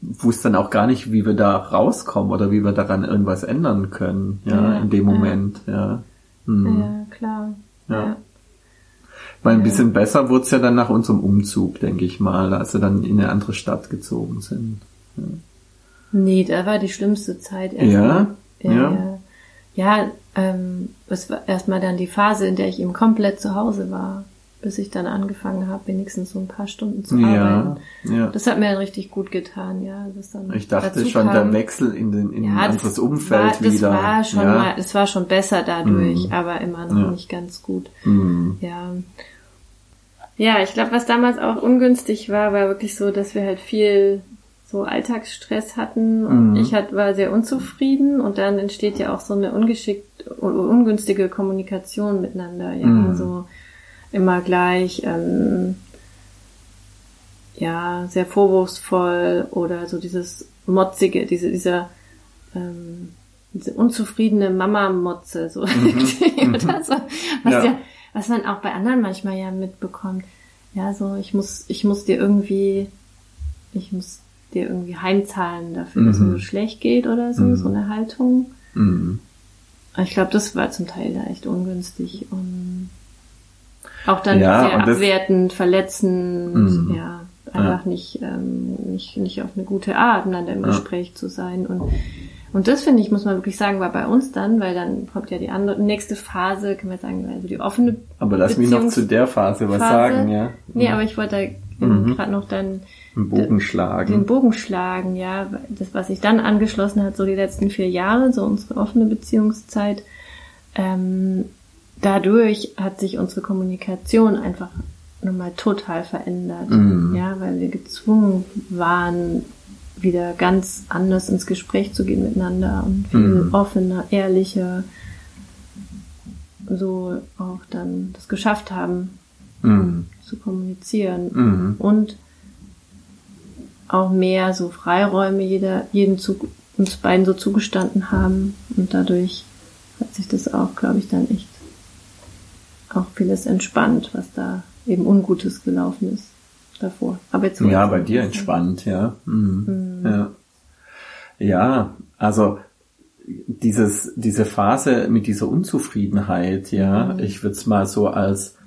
Speaker 2: wusste dann auch gar nicht, wie wir da rauskommen oder wie wir daran irgendwas ändern können, ja, ja in dem Moment, ja.
Speaker 1: Mhm. Ja, klar.
Speaker 2: ja. Weil ein bisschen besser wurde es ja dann nach unserem Umzug, denke ich mal, als wir dann in eine andere Stadt gezogen sind. Ja.
Speaker 1: Nee, da war die schlimmste Zeit
Speaker 2: erstmal.
Speaker 1: Ja, ja. Ja, ja ähm, es war erstmal dann die Phase, in der ich eben komplett zu Hause war, bis ich dann angefangen habe, wenigstens so ein paar Stunden zu arbeiten. Ja, ja. Das hat mir dann richtig gut getan, ja. Das dann
Speaker 2: ich dachte schon, kam. der Wechsel in, den, in ja, ein anderes Umfeld
Speaker 1: war,
Speaker 2: wieder.
Speaker 1: Das war schon ja. mal, das war schon besser dadurch, mhm. aber immer noch nicht ganz gut. Mhm. Ja. Ja, ich glaube, was damals auch ungünstig war, war wirklich so, dass wir halt viel so Alltagsstress hatten und mhm. ich halt, war sehr unzufrieden und dann entsteht ja auch so eine ungeschickt, ungünstige Kommunikation miteinander, ja, mhm. so immer gleich, ähm, ja, sehr vorwurfsvoll oder so dieses motzige, diese, dieser, ähm, diese unzufriedene Mama-Motze, so, mhm. das, was ja. ja was man auch bei anderen manchmal ja mitbekommt. Ja, so ich muss, ich muss dir irgendwie, ich muss dir irgendwie heimzahlen dafür, mhm. dass es mir so schlecht geht oder so, mhm. so eine Haltung. Mhm. Ich glaube, das war zum Teil da echt ungünstig und auch dann ja, sehr abwertend, verletzend, mhm. ja, einfach ja. nicht, ähm, nicht, nicht auf eine gute Art miteinander im ja. Gespräch zu sein und und das finde ich, muss man wirklich sagen, war bei uns dann, weil dann kommt ja die andere, nächste Phase, kann man sagen, also die offene.
Speaker 2: Aber lass mich noch zu der Phase was Phase. sagen, ja.
Speaker 1: Nee, aber ich wollte mhm. gerade noch dann
Speaker 2: den Bogen schlagen.
Speaker 1: Den Bogen schlagen, ja. Das, was sich dann angeschlossen hat, so die letzten vier Jahre, so unsere offene Beziehungszeit, ähm, dadurch hat sich unsere Kommunikation einfach nochmal total verändert. Mhm. Ja, weil wir gezwungen waren, wieder ganz anders ins Gespräch zu gehen miteinander und viel mhm. offener, ehrlicher so auch dann das geschafft haben mhm. zu kommunizieren mhm. und auch mehr so Freiräume jeder jeden zu, uns beiden so zugestanden haben und dadurch hat sich das auch glaube ich dann echt auch vieles entspannt was da eben Ungutes gelaufen ist davor.
Speaker 2: Aber jetzt ja, bei dir entspannt, ja. Mhm. Mhm. ja. Ja, also dieses, diese Phase mit dieser Unzufriedenheit, ja, mhm. ich würde es mal so als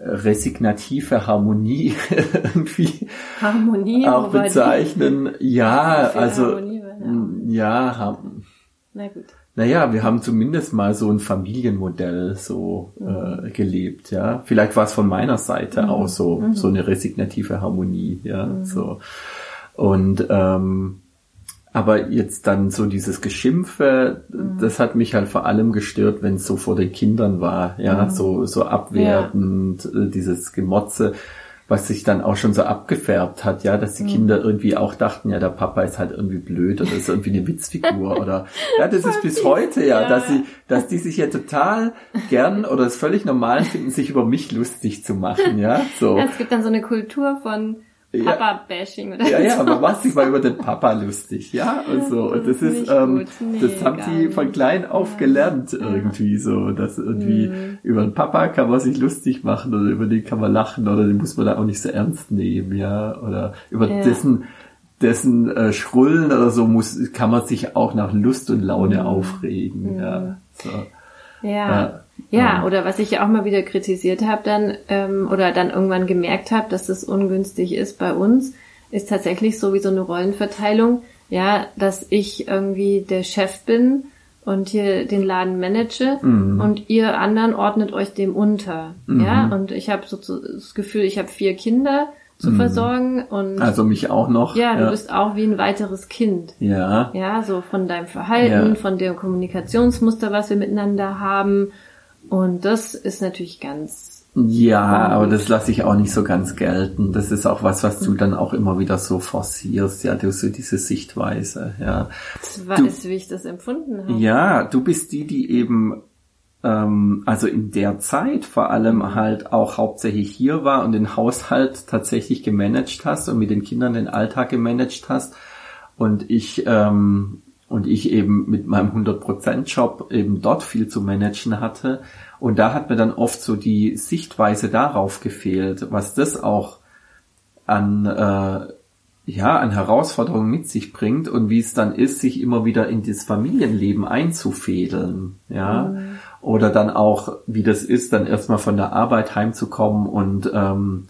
Speaker 2: resignative Harmonie irgendwie
Speaker 1: Harmonie
Speaker 2: auch bezeichnen. Ja, also Harmonie, ja, ja,
Speaker 1: na gut.
Speaker 2: Naja, wir haben zumindest mal so ein Familienmodell so mhm. äh, gelebt, ja. Vielleicht war es von meiner Seite mhm. auch so, mhm. so eine resignative Harmonie, ja. Mhm. So. Und ähm, aber jetzt dann so dieses Geschimpfe, mhm. das hat mich halt vor allem gestört, wenn es so vor den Kindern war, ja, mhm. so, so abwertend. Äh, dieses Gemotze, was sich dann auch schon so abgefärbt hat, ja, dass die mhm. Kinder irgendwie auch dachten, ja, der Papa ist halt irgendwie blöd oder ist irgendwie eine Witzfigur oder, ja, das ist bis heute, ja, ja, dass sie, dass die sich ja total gern oder es völlig normal finden, sich über mich lustig zu machen, ja, so. Ja,
Speaker 1: es gibt dann so eine Kultur von, Papa-Bashing
Speaker 2: oder Ja, ja, man macht sich mal über den Papa lustig, ja, und so. Und das ist, ähm, nee, das haben sie von klein auf gelernt irgendwie so, dass irgendwie mhm. über den Papa kann man sich lustig machen oder über den kann man lachen oder den muss man da auch nicht so ernst nehmen, ja, oder über ja. dessen dessen äh, Schrullen oder so muss kann man sich auch nach Lust und Laune mhm. aufregen, ja. Mhm. So.
Speaker 1: ja. ja. Ja, oder was ich ja auch mal wieder kritisiert habe dann ähm, oder dann irgendwann gemerkt habe, dass das ungünstig ist bei uns, ist tatsächlich so wie so eine Rollenverteilung, ja, dass ich irgendwie der Chef bin und hier den Laden manage mhm. und ihr anderen ordnet euch dem unter, mhm. ja, und ich habe so das Gefühl, ich habe vier Kinder zu mhm. versorgen und
Speaker 2: also mich auch noch.
Speaker 1: Ja, du ja. bist auch wie ein weiteres Kind.
Speaker 2: Ja.
Speaker 1: Ja, so von deinem Verhalten, ja. von dem Kommunikationsmuster, was wir miteinander haben und das ist natürlich ganz.
Speaker 2: Ja, aber das lasse ich auch nicht so ganz gelten. Das ist auch was, was du dann auch immer wieder so forcierst, ja, du so diese Sichtweise, ja.
Speaker 1: Das weiß, wie ich das empfunden habe.
Speaker 2: Ja, du bist die, die eben ähm, also in der Zeit vor allem halt auch hauptsächlich hier war und den Haushalt tatsächlich gemanagt hast und mit den Kindern den Alltag gemanagt hast. Und ich ähm, und ich eben mit meinem 100%-Job eben dort viel zu managen hatte. Und da hat mir dann oft so die Sichtweise darauf gefehlt, was das auch an, äh, ja, an Herausforderungen mit sich bringt und wie es dann ist, sich immer wieder in das Familienleben einzufädeln, ja. Mhm. Oder dann auch, wie das ist, dann erstmal von der Arbeit heimzukommen und ähm,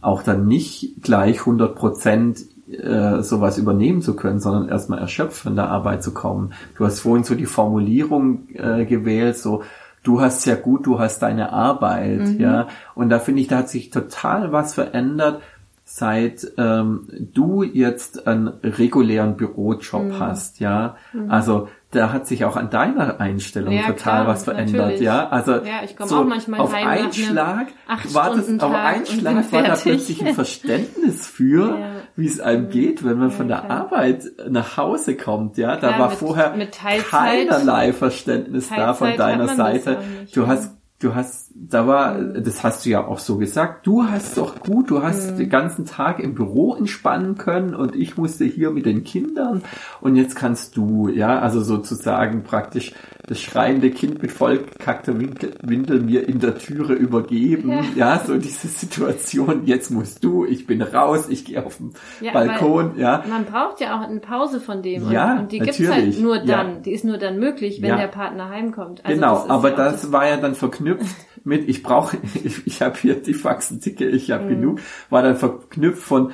Speaker 2: auch dann nicht gleich 100 Prozent äh, sowas übernehmen zu können, sondern erstmal erschöpft von der Arbeit zu kommen. Du hast vorhin so die Formulierung äh, gewählt, so du hast ja gut, du hast deine Arbeit, mhm. ja. Und da finde ich, da hat sich total was verändert, seit ähm, du jetzt einen regulären Bürojob mhm. hast, ja. Mhm. Also da hat sich auch an deiner Einstellung ja, total klar, was verändert, natürlich. ja. Also
Speaker 1: ja, ich so auch manchmal
Speaker 2: auf einen Schlag war das, auf einen Schlag war da plötzlich ein Verständnis für, ja. wie es einem geht, wenn man ja, von der klar. Arbeit nach Hause kommt, ja. Da klar, war mit, vorher mit keinerlei Verständnis Teilzeit da von deiner Seite. Du hast du hast, da war, das hast du ja auch so gesagt, du hast doch gut, du hast mhm. den ganzen Tag im Büro entspannen können und ich musste hier mit den Kindern und jetzt kannst du, ja, also sozusagen praktisch das schreiende Kind mit vollgekackter Windel mir in der Türe übergeben, ja. ja, so diese Situation, jetzt musst du, ich bin raus, ich gehe auf den ja, Balkon, ja.
Speaker 1: Man braucht ja auch eine Pause von dem ja, und, und die natürlich. gibt's halt nur dann, ja. die ist nur dann möglich, wenn der Partner heimkommt.
Speaker 2: Also genau, das aber das, das war ja dann verknüpft mit, ich brauche, ich, ich habe hier die Faxen-Ticke, ich habe mhm. genug, war dann verknüpft von,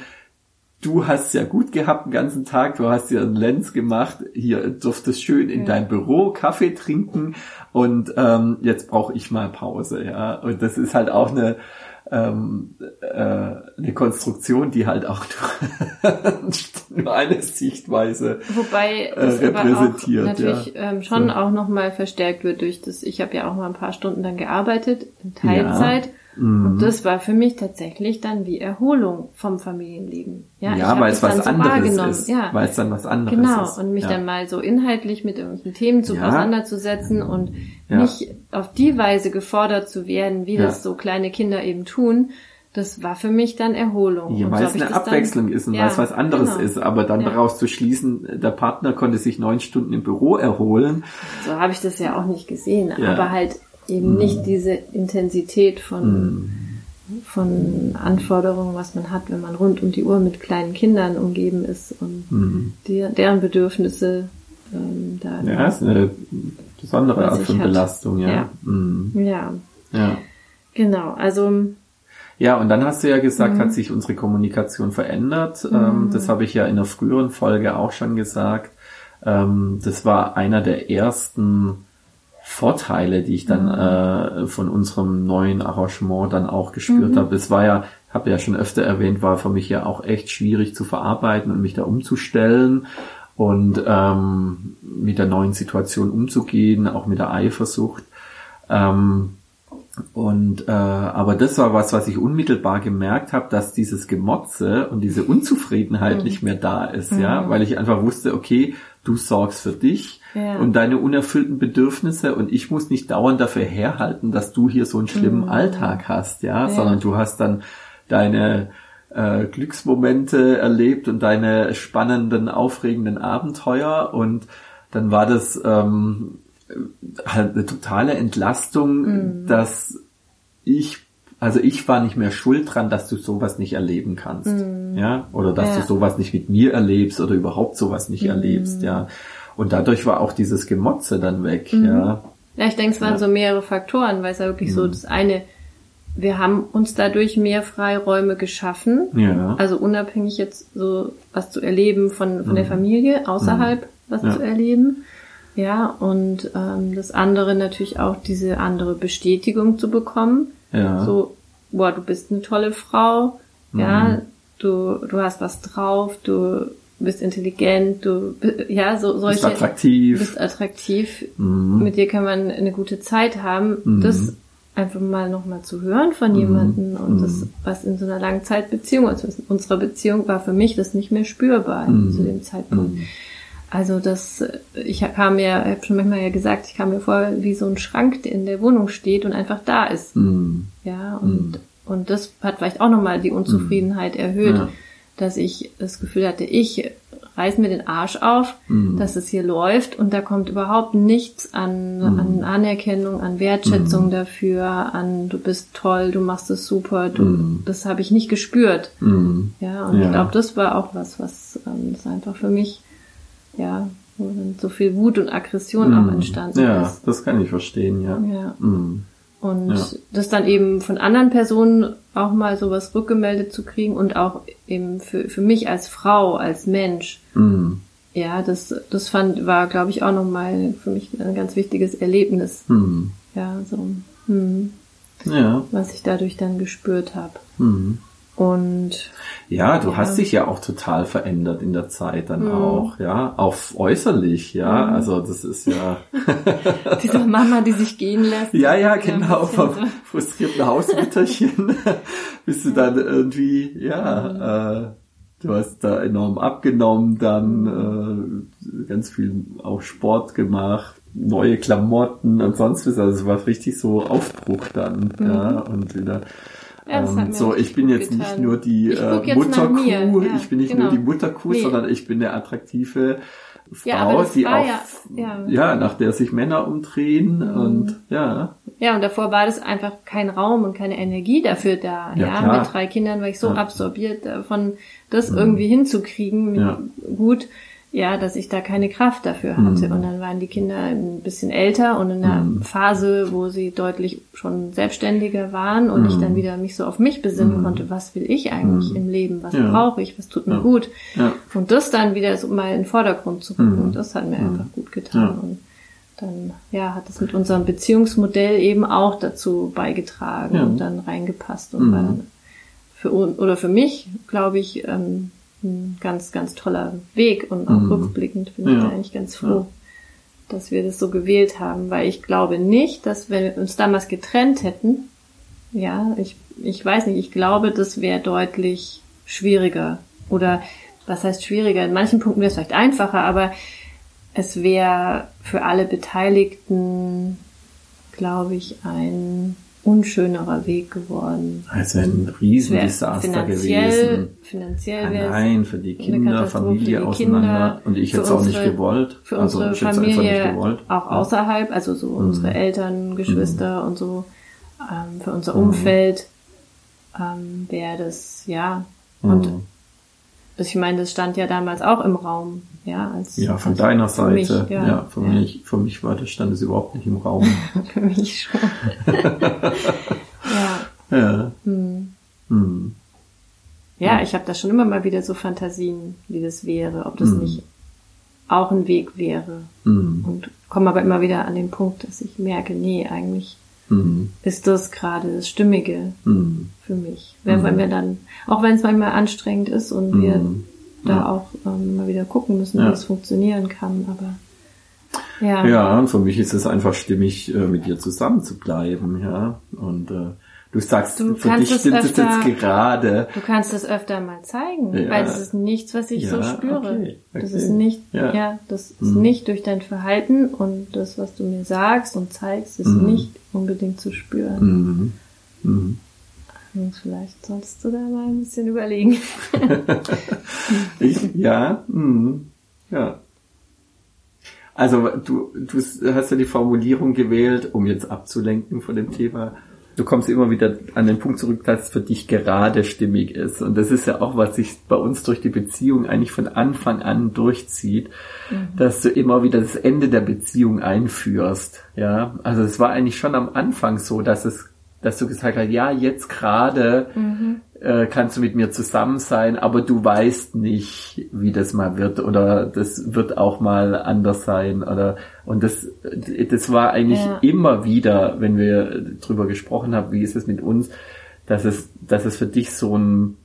Speaker 2: du hast ja gut gehabt den ganzen Tag, du hast dir einen Lenz gemacht, hier durftest schön in mhm. deinem Büro Kaffee trinken und ähm, jetzt brauche ich mal Pause, ja. Und das ist halt auch eine ähm, äh, eine Konstruktion, die halt auch nur eine Sichtweise
Speaker 1: Wobei äh, repräsentiert. Aber auch natürlich ja. ähm, schon so. auch nochmal verstärkt wird durch das, ich habe ja auch mal ein paar Stunden dann gearbeitet, in Teilzeit. Ja. Mhm. Und das war für mich tatsächlich dann wie Erholung vom Familienleben. Ja,
Speaker 2: ja weil es was so anderes ist. Ja. Weil es dann was anderes
Speaker 1: genau.
Speaker 2: ist.
Speaker 1: Genau. Und mich ja. dann mal so inhaltlich mit irgendwelchen Themen zu ja. auseinanderzusetzen und nicht auf die Weise gefordert zu werden, wie das so kleine Kinder eben tun. Das war für mich dann Erholung.
Speaker 2: Ja, weil so es eine Abwechslung dann, ist und weil es was anderes genau. ist. Aber dann daraus zu schließen, der Partner konnte sich neun Stunden im Büro erholen.
Speaker 1: So habe ich das ja auch nicht gesehen. Aber halt eben mm. nicht diese Intensität von, mm. von Anforderungen, was man hat, wenn man rund um die Uhr mit kleinen Kindern umgeben ist und mm. die, deren Bedürfnisse ähm, da.
Speaker 2: Ja, ist eine besondere Art von Belastung, ja.
Speaker 1: Ja. Mm. ja. ja. Genau, also.
Speaker 2: Ja, und dann hast du ja gesagt, hat sich unsere Kommunikation verändert. Ähm, das habe ich ja in einer früheren Folge auch schon gesagt. Ähm, das war einer der ersten Vorteile, die ich dann mhm. äh, von unserem neuen Arrangement dann auch gespürt mhm. habe. Es war ja, habe ja schon öfter erwähnt, war für mich ja auch echt schwierig zu verarbeiten und mich da umzustellen. Und ähm, mit der neuen Situation umzugehen, auch mit der Eifersucht. Ähm, und äh, aber das war was, was ich unmittelbar gemerkt habe, dass dieses Gemotze und diese Unzufriedenheit mhm. nicht mehr da ist, mhm. ja, weil ich einfach wusste, okay, du sorgst für dich ja. und deine unerfüllten Bedürfnisse und ich muss nicht dauernd dafür herhalten, dass du hier so einen schlimmen mhm. Alltag hast, ja, ja, sondern du hast dann deine äh, Glücksmomente erlebt und deine spannenden, aufregenden Abenteuer und dann war das ähm, halt eine totale Entlastung, mhm. dass ich, also ich war nicht mehr schuld dran, dass du sowas nicht erleben kannst, mhm. ja, oder dass ja. du sowas nicht mit mir erlebst oder überhaupt sowas nicht mhm. erlebst, ja. Und dadurch war auch dieses Gemotze dann weg, mhm. ja.
Speaker 1: Ja, ich denke, es waren ja. so mehrere Faktoren, weil es ja wirklich so mhm. das eine wir haben uns dadurch mehr Freiräume geschaffen. Ja. Also unabhängig jetzt so was zu erleben von, von mhm. der Familie, außerhalb mhm. was ja. zu erleben. Ja, und ähm, das andere natürlich auch diese andere Bestätigung zu bekommen. Ja. So, boah, du bist eine tolle Frau, mhm. ja, du, du hast was drauf, du bist intelligent, du, ja, so solche.
Speaker 2: Bist attraktiv.
Speaker 1: Bist attraktiv. Mhm. Mit dir kann man eine gute Zeit haben. Mhm. Das einfach mal nochmal zu hören von mhm. jemandem und das, mhm. was in so einer langen Zeitbeziehung, also in unserer Beziehung war für mich das nicht mehr spürbar zu dem Zeitpunkt. Also das, ich kam mir, ich habe schon manchmal ja gesagt, ich kam mir vor wie so ein Schrank, der in der Wohnung steht und einfach da ist. Mm. Ja, und, und das hat vielleicht auch nochmal die Unzufriedenheit erhöht, ja. dass ich das Gefühl hatte, ich reiß mir den Arsch auf, mm. dass es hier läuft und da kommt überhaupt nichts an, mm. an Anerkennung, an Wertschätzung mm. dafür, an du bist toll, du machst es super, du, das habe ich nicht gespürt. Ja, und ja. ich glaube, das war auch was, was ähm, das einfach für mich ja, wo so viel Wut und Aggression auch entstanden
Speaker 2: ja, ist. Ja, das kann ich verstehen, ja.
Speaker 1: ja. Und ja. das dann eben von anderen Personen auch mal sowas rückgemeldet zu kriegen und auch eben für, für mich als Frau, als Mensch. Mm. Ja, das, das fand, war, glaube ich, auch nochmal für mich ein ganz wichtiges Erlebnis. Mm. Ja, so, mm, ja. was ich dadurch dann gespürt habe. Mm. Und
Speaker 2: ja, du ja. hast dich ja auch total verändert in der Zeit dann mhm. auch, ja, auch äußerlich, ja, mhm. also das ist ja
Speaker 1: diese Mama, die sich gehen lässt.
Speaker 2: Ja, ja, genau, vom so. frustrierten Hausmütterchen bist du dann irgendwie, ja, mhm. äh, du hast da enorm abgenommen, dann mhm. äh, ganz viel auch Sport gemacht, neue Klamotten und sonst was, also es war richtig so Aufbruch dann, ja, mhm. und wieder ja, ähm, so, ich bin jetzt getan. nicht nur die äh, Mutterkuh, ja, ich bin nicht genau. nur die Mutterkuh, nee. sondern ich bin eine attraktive Frau, ja, die auch, ja, nach der sich Männer umdrehen mhm. und ja.
Speaker 1: Ja, und davor war das einfach kein Raum und keine Energie dafür da. Ja, ja mit drei Kindern war ich so absorbiert davon, das mhm. irgendwie hinzukriegen, gut ja, dass ich da keine Kraft dafür hatte. Mhm. Und dann waren die Kinder ein bisschen älter und in einer mhm. Phase, wo sie deutlich schon selbstständiger waren und mhm. ich dann mhm. wieder mich so auf mich besinnen mhm. konnte, was will ich eigentlich mhm. im Leben, was ja. brauche ich, was tut mir ja. gut. Ja. Und das dann wieder so mal in den Vordergrund zu rücken, das hat mir einfach gut getan. Und dann, ja, hat es mit unserem Beziehungsmodell eben auch dazu beigetragen und dann reingepasst und war dann für, oder für mich, glaube ich, ähm, ein ganz, ganz toller Weg und auch mhm. rückblickend bin ja. ich da eigentlich ganz froh, ja. dass wir das so gewählt haben, weil ich glaube nicht, dass wenn wir uns damals getrennt hätten, ja, ich, ich weiß nicht, ich glaube, das wäre deutlich schwieriger oder was heißt schwieriger? In manchen Punkten wäre es vielleicht einfacher, aber es wäre für alle Beteiligten, glaube ich, ein unschönerer Weg geworden.
Speaker 2: Also ein Riesendesaster gewesen.
Speaker 1: Finanziell
Speaker 2: Nein, für die Kinder, Familie die auseinander. Kinder, und ich hätte es auch nicht gewollt.
Speaker 1: Für also unsere Familie auch außerhalb, also so mhm. unsere Eltern, Geschwister mhm. und so. Ähm, für unser Umfeld ähm, wäre das, ja. Und mhm. ich meine, das stand ja damals auch im Raum. Ja, als,
Speaker 2: ja von als deiner Seite. Mich, ja, ja, für, ja. Mich, für mich war das stand es überhaupt nicht im Raum.
Speaker 1: für mich schon. ja.
Speaker 2: Ja. Hm.
Speaker 1: Hm. Ja, ich habe da schon immer mal wieder so Fantasien, wie das wäre, ob das hm. nicht auch ein Weg wäre. Hm. Und komme aber immer wieder an den Punkt, dass ich merke, nee, eigentlich hm. ist das gerade das Stimmige hm. für mich. Wenn, wenn wir dann, auch wenn es manchmal anstrengend ist und wir da ja. auch ähm, mal wieder gucken müssen, wie es funktionieren kann. Aber
Speaker 2: ja. Ja, und für mich ist es einfach stimmig, äh, mit dir zusammen zu bleiben, ja. Und äh, du sagst, du für dich stimmt es jetzt gerade.
Speaker 1: Du kannst es öfter mal zeigen, ja. weil das ist nichts, was ich ja, so spüre. Okay, okay. Das ist nicht, ja, ja das ist mhm. nicht durch dein Verhalten und das, was du mir sagst und zeigst, ist mhm. nicht unbedingt zu spüren. Mhm. Und vielleicht solltest du da mal ein bisschen überlegen.
Speaker 2: ich, ja, mh, ja. Also du, du hast ja die Formulierung gewählt, um jetzt abzulenken von dem Thema. Du kommst immer wieder an den Punkt zurück, dass es für dich gerade stimmig ist. Und das ist ja auch, was sich bei uns durch die Beziehung eigentlich von Anfang an durchzieht, mhm. dass du immer wieder das Ende der Beziehung einführst. Ja, also es war eigentlich schon am Anfang so, dass es dass du gesagt hast, ja, jetzt gerade mhm. äh, kannst du mit mir zusammen sein, aber du weißt nicht, wie das mal wird oder das wird auch mal anders sein oder und das das war eigentlich ja. immer wieder, wenn wir drüber gesprochen haben, wie ist es mit uns, dass es dass es für dich so ein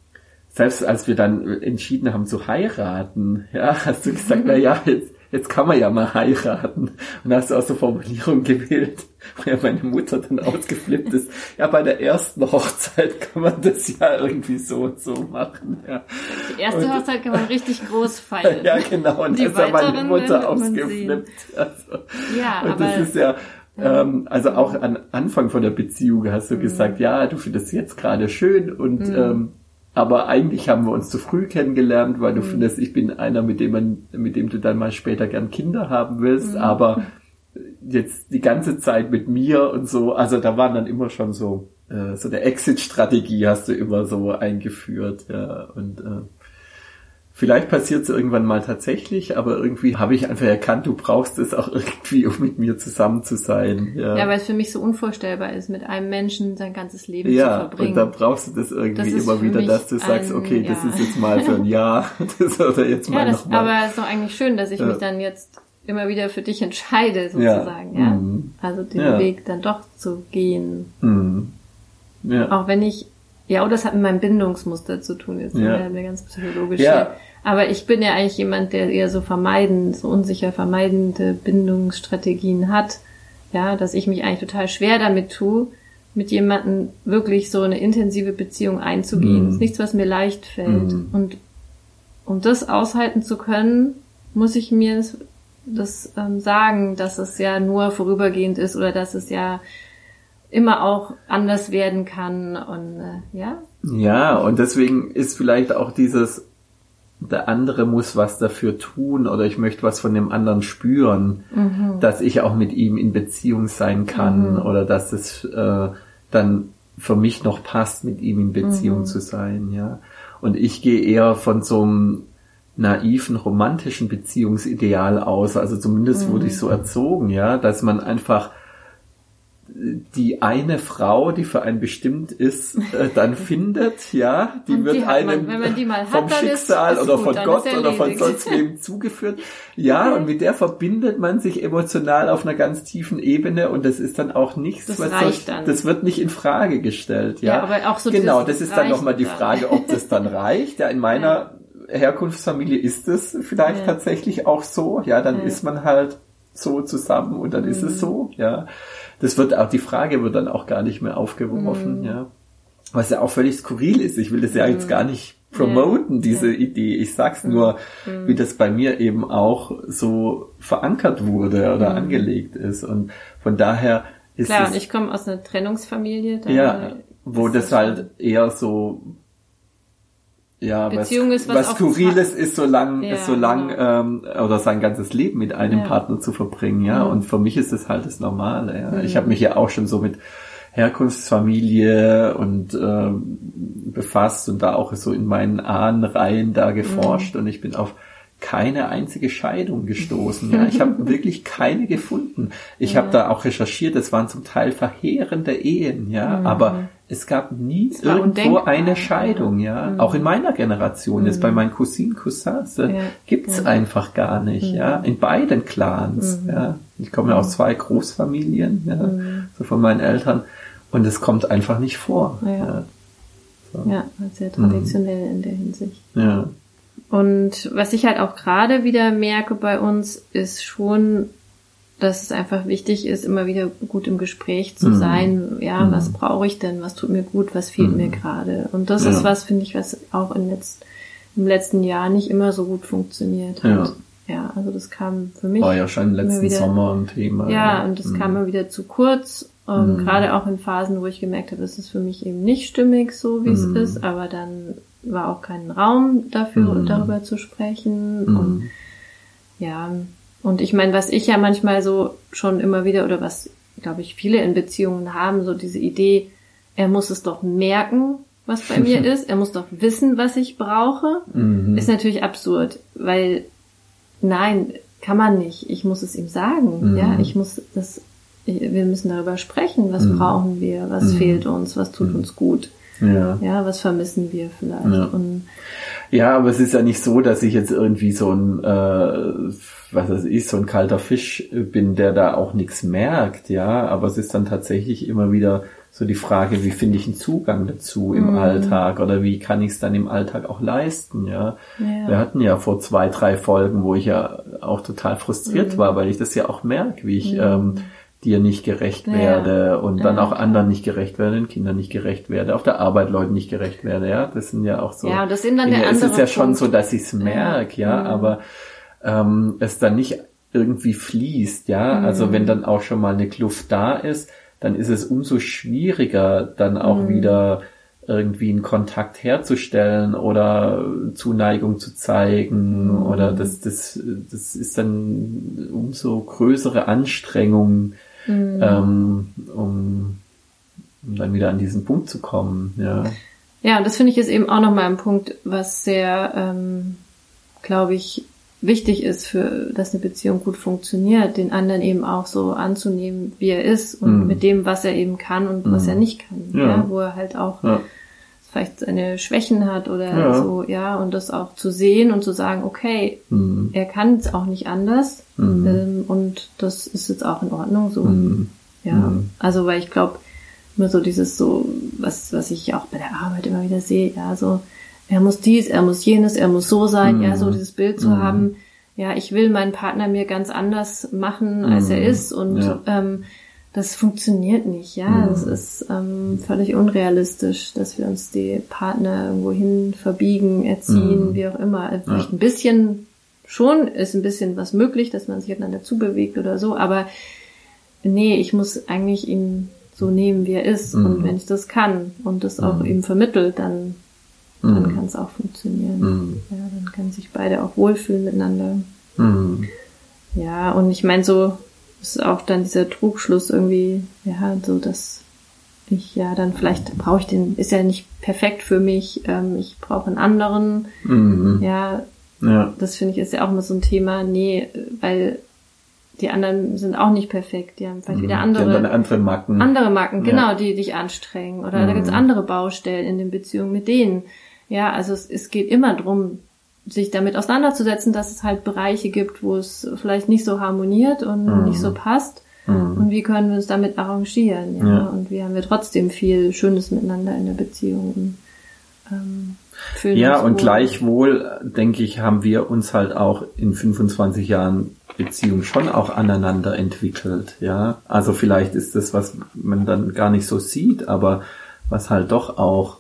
Speaker 2: selbst als wir dann entschieden haben zu heiraten, ja, hast du gesagt, na ja, jetzt jetzt kann man ja mal heiraten. Und hast du auch so Formulierungen gewählt, wo ja meine Mutter dann ausgeflippt ist. Ja, bei der ersten Hochzeit kann man das ja irgendwie so und so machen. Ja.
Speaker 1: Die erste und, Hochzeit kann man richtig groß feiern.
Speaker 2: Ja, genau. Und da ist ja meine Mutter ausgeflippt. Also, ja, und aber, das ist ja, ähm, also auch am Anfang von der Beziehung hast du mhm. gesagt, ja, du findest es jetzt gerade schön und mhm. ähm, aber eigentlich haben wir uns zu früh kennengelernt, weil du mhm. findest, ich bin einer, mit dem man, mit dem du dann mal später gern Kinder haben willst, mhm. aber jetzt die ganze Zeit mit mir und so, also da waren dann immer schon so, äh, so eine Exit-Strategie hast du immer so eingeführt, ja, und äh, Vielleicht passiert es irgendwann mal tatsächlich, aber irgendwie habe ich einfach erkannt, du brauchst es auch irgendwie, um mit mir zusammen zu sein.
Speaker 1: Ja, ja weil es für mich so unvorstellbar ist, mit einem Menschen sein ganzes Leben ja, zu verbringen.
Speaker 2: Ja, und da brauchst du das irgendwie das immer wieder, dass du sagst, ein, okay, ja. das ist jetzt mal für ein Jahr, das oder jetzt mal ja, das,
Speaker 1: nochmal. Aber es ist doch eigentlich schön, dass ich mich dann jetzt immer wieder für dich entscheide, sozusagen. Ja. Mhm. Also den Weg dann doch zu gehen. Mhm. Ja. Auch wenn ich ja, oh, das hat mit meinem Bindungsmuster zu tun, jetzt ja. eine ganz psychologische. Ja. Aber ich bin ja eigentlich jemand, der eher so vermeidend, so unsicher vermeidende Bindungsstrategien hat. Ja, dass ich mich eigentlich total schwer damit tue, mit jemandem wirklich so eine intensive Beziehung einzugehen. Das ist nichts, was mir leicht fällt. Mm. Und um das aushalten zu können, muss ich mir das, das ähm, sagen, dass es ja nur vorübergehend ist oder dass es ja immer auch anders werden kann und äh, ja.
Speaker 2: Ja, und deswegen ist vielleicht auch dieses, der andere muss was dafür tun oder ich möchte was von dem anderen spüren, mhm. dass ich auch mit ihm in Beziehung sein kann mhm. oder dass es äh, dann für mich noch passt, mit ihm in Beziehung mhm. zu sein, ja. Und ich gehe eher von so einem naiven romantischen Beziehungsideal aus, also zumindest wurde ich so mhm. erzogen, ja, dass man einfach die eine Frau, die für einen bestimmt ist, äh, dann findet, ja, die und wird die einem man, die hat, vom Schicksal ist, ist oder gut, von Gott oder von sonst wem zugeführt. Ja, okay. und mit der verbindet man sich emotional auf einer ganz tiefen Ebene und das ist dann auch nichts, das was reicht so, dann. das wird nicht in Frage gestellt, ja. ja aber auch so genau, das ist dann nochmal die Frage, ob das dann reicht. Ja, in meiner ja. Herkunftsfamilie ist es vielleicht ja. tatsächlich auch so, ja, dann ist man halt so zusammen und dann mhm. ist es mhm. so, ja das wird auch, die Frage wird dann auch gar nicht mehr aufgeworfen, mm. ja. Was ja auch völlig skurril ist. Ich will das ja mm. jetzt gar nicht promoten, diese ja. Idee. Ich sag's mm. nur, wie das bei mir eben auch so verankert wurde oder angelegt ist. Und von daher ist
Speaker 1: Klar,
Speaker 2: es,
Speaker 1: und ich komme aus einer Trennungsfamilie.
Speaker 2: ja, wo das, das halt eher so ja, Beziehung was, ist was, was Skurriles ist, so lang, ja, ist so lang genau. ähm, oder sein ganzes Leben mit einem ja. Partner zu verbringen, ja. Mhm. Und für mich ist das halt das Normale. Ja. Mhm. Ich habe mich ja auch schon so mit Herkunftsfamilie und äh, befasst und da auch so in meinen Ahnenreihen da geforscht mhm. und ich bin auf keine einzige Scheidung gestoßen. Ja, ich habe wirklich keine gefunden. Ich ja. habe da auch recherchiert. Es waren zum Teil verheerende Ehen, ja, mhm. aber es gab nie es irgendwo eine Scheidung, ja. Mhm. Auch in meiner Generation, mhm. jetzt bei meinen Cousinen, Cousins, äh, ja. gibt's einfach gar nicht, ja. Mhm. In beiden Clans, mhm. ja. Ich komme ja aus zwei Großfamilien, ja, mhm. so von meinen Eltern. Und es kommt einfach nicht vor.
Speaker 1: Ja, ja. So. ja sehr traditionell in der Hinsicht.
Speaker 2: Ja.
Speaker 1: Und was ich halt auch gerade wieder merke bei uns, ist schon, dass es einfach wichtig ist, immer wieder gut im Gespräch zu mhm. sein. Ja, mhm. was brauche ich denn? Was tut mir gut? Was fehlt mhm. mir gerade? Und das ja. ist was, finde ich, was auch im, Letz-, im letzten Jahr nicht immer so gut funktioniert hat. Ja. Ja, also das kam für mich.
Speaker 2: War ja schon letzten wieder, Sommer ein Thema.
Speaker 1: Ja, und das mhm. kam immer wieder zu kurz. Ähm, mhm. Gerade auch in Phasen, wo ich gemerkt habe, es ist für mich eben nicht stimmig, so wie mhm. es ist, aber dann war auch kein Raum dafür, mhm. darüber zu sprechen. Mhm. Und ja, und ich meine, was ich ja manchmal so schon immer wieder, oder was, glaube ich, viele in Beziehungen haben, so diese Idee, er muss es doch merken, was bei mir ist, er muss doch wissen, was ich brauche, mhm. ist natürlich absurd, weil nein, kann man nicht. Ich muss es ihm sagen. Mhm. Ja, ich muss das, wir müssen darüber sprechen. Was mhm. brauchen wir? Was mhm. fehlt uns? Was tut mhm. uns gut? Ja. ja, was vermissen wir vielleicht? Ja. Und
Speaker 2: ja, aber es ist ja nicht so, dass ich jetzt irgendwie so ein, äh, was das ist, so ein kalter Fisch bin, der da auch nichts merkt, ja. Aber es ist dann tatsächlich immer wieder so die Frage, wie finde ich einen Zugang dazu im mhm. Alltag oder wie kann ich es dann im Alltag auch leisten, ja? ja? Wir hatten ja vor zwei, drei Folgen, wo ich ja auch total frustriert mhm. war, weil ich das ja auch merke, wie ich mhm. ähm, dir nicht gerecht werde ja. und dann ja, auch anderen nicht gerecht werde, den Kindern nicht gerecht werde, auf der Arbeit Leuten nicht gerecht werde, ja. Das sind ja auch so.
Speaker 1: Ja, das sind dann der
Speaker 2: andere
Speaker 1: Es ist
Speaker 2: ja schon so, dass ich es merke, ja, ja, aber ähm, es dann nicht irgendwie fließt, ja. Also wenn dann auch schon mal eine Kluft da ist, dann ist es umso schwieriger, dann auch mhm. wieder irgendwie einen Kontakt herzustellen oder Zuneigung zu zeigen mhm. oder das, das, das ist dann umso größere Anstrengung, mhm. ähm, um, um dann wieder an diesen Punkt zu kommen, ja.
Speaker 1: Ja, und das finde ich ist eben auch nochmal ein Punkt, was sehr, ähm, glaube ich, wichtig ist, für, dass eine Beziehung gut funktioniert, den anderen eben auch so anzunehmen, wie er ist und mhm. mit dem, was er eben kann und mhm. was er nicht kann, ja. ja. wo er halt auch ja. Vielleicht seine Schwächen hat oder ja. so, ja, und das auch zu sehen und zu sagen, okay, mhm. er kann es auch nicht anders mhm. ähm, und das ist jetzt auch in Ordnung so, mhm. ja, mhm. also weil ich glaube, immer so dieses so, was, was ich auch bei der Arbeit immer wieder sehe, ja, so, er muss dies, er muss jenes, er muss so sein, mhm. ja, so dieses Bild zu mhm. haben, ja, ich will meinen Partner mir ganz anders machen, als mhm. er ist und ja. ähm, das funktioniert nicht, ja, mhm. das ist ähm, völlig unrealistisch, dass wir uns die Partner irgendwo hin verbiegen, erziehen, mhm. wie auch immer. Vielleicht ja. ein bisschen schon, ist ein bisschen was möglich, dass man sich aneinander zubewegt oder so, aber nee, ich muss eigentlich ihn so nehmen, wie er ist. Und mhm. wenn ich das kann und das auch ihm vermittelt, dann dann mhm. kann es auch funktionieren. Mhm. Ja, dann können sich beide auch wohlfühlen miteinander. Mhm. Ja, und ich meine, so ist auch dann dieser Trugschluss irgendwie, ja, so dass ich ja dann vielleicht brauche ich den, ist ja nicht perfekt für mich, ähm, ich brauche einen anderen. Mhm. Ja, ja, das finde ich ist ja auch immer so ein Thema, nee, weil die anderen sind auch nicht perfekt, die haben vielleicht wieder andere,
Speaker 2: haben andere Macken.
Speaker 1: Andere Macken, genau, ja. die dich anstrengen. Oder mhm. da gibt's andere Baustellen in den Beziehungen mit denen. Ja, also es, es geht immer drum, sich damit auseinanderzusetzen, dass es halt Bereiche gibt, wo es vielleicht nicht so harmoniert und mhm. nicht so passt. Mhm. Und wie können wir uns damit arrangieren? Ja? ja? Und wie haben wir trotzdem viel Schönes miteinander in der Beziehung? Ähm,
Speaker 2: ja, und gleichwohl, denke ich, haben wir uns halt auch in 25 Jahren Beziehung schon auch aneinander entwickelt. Ja, also vielleicht ist das, was man dann gar nicht so sieht, aber was halt doch auch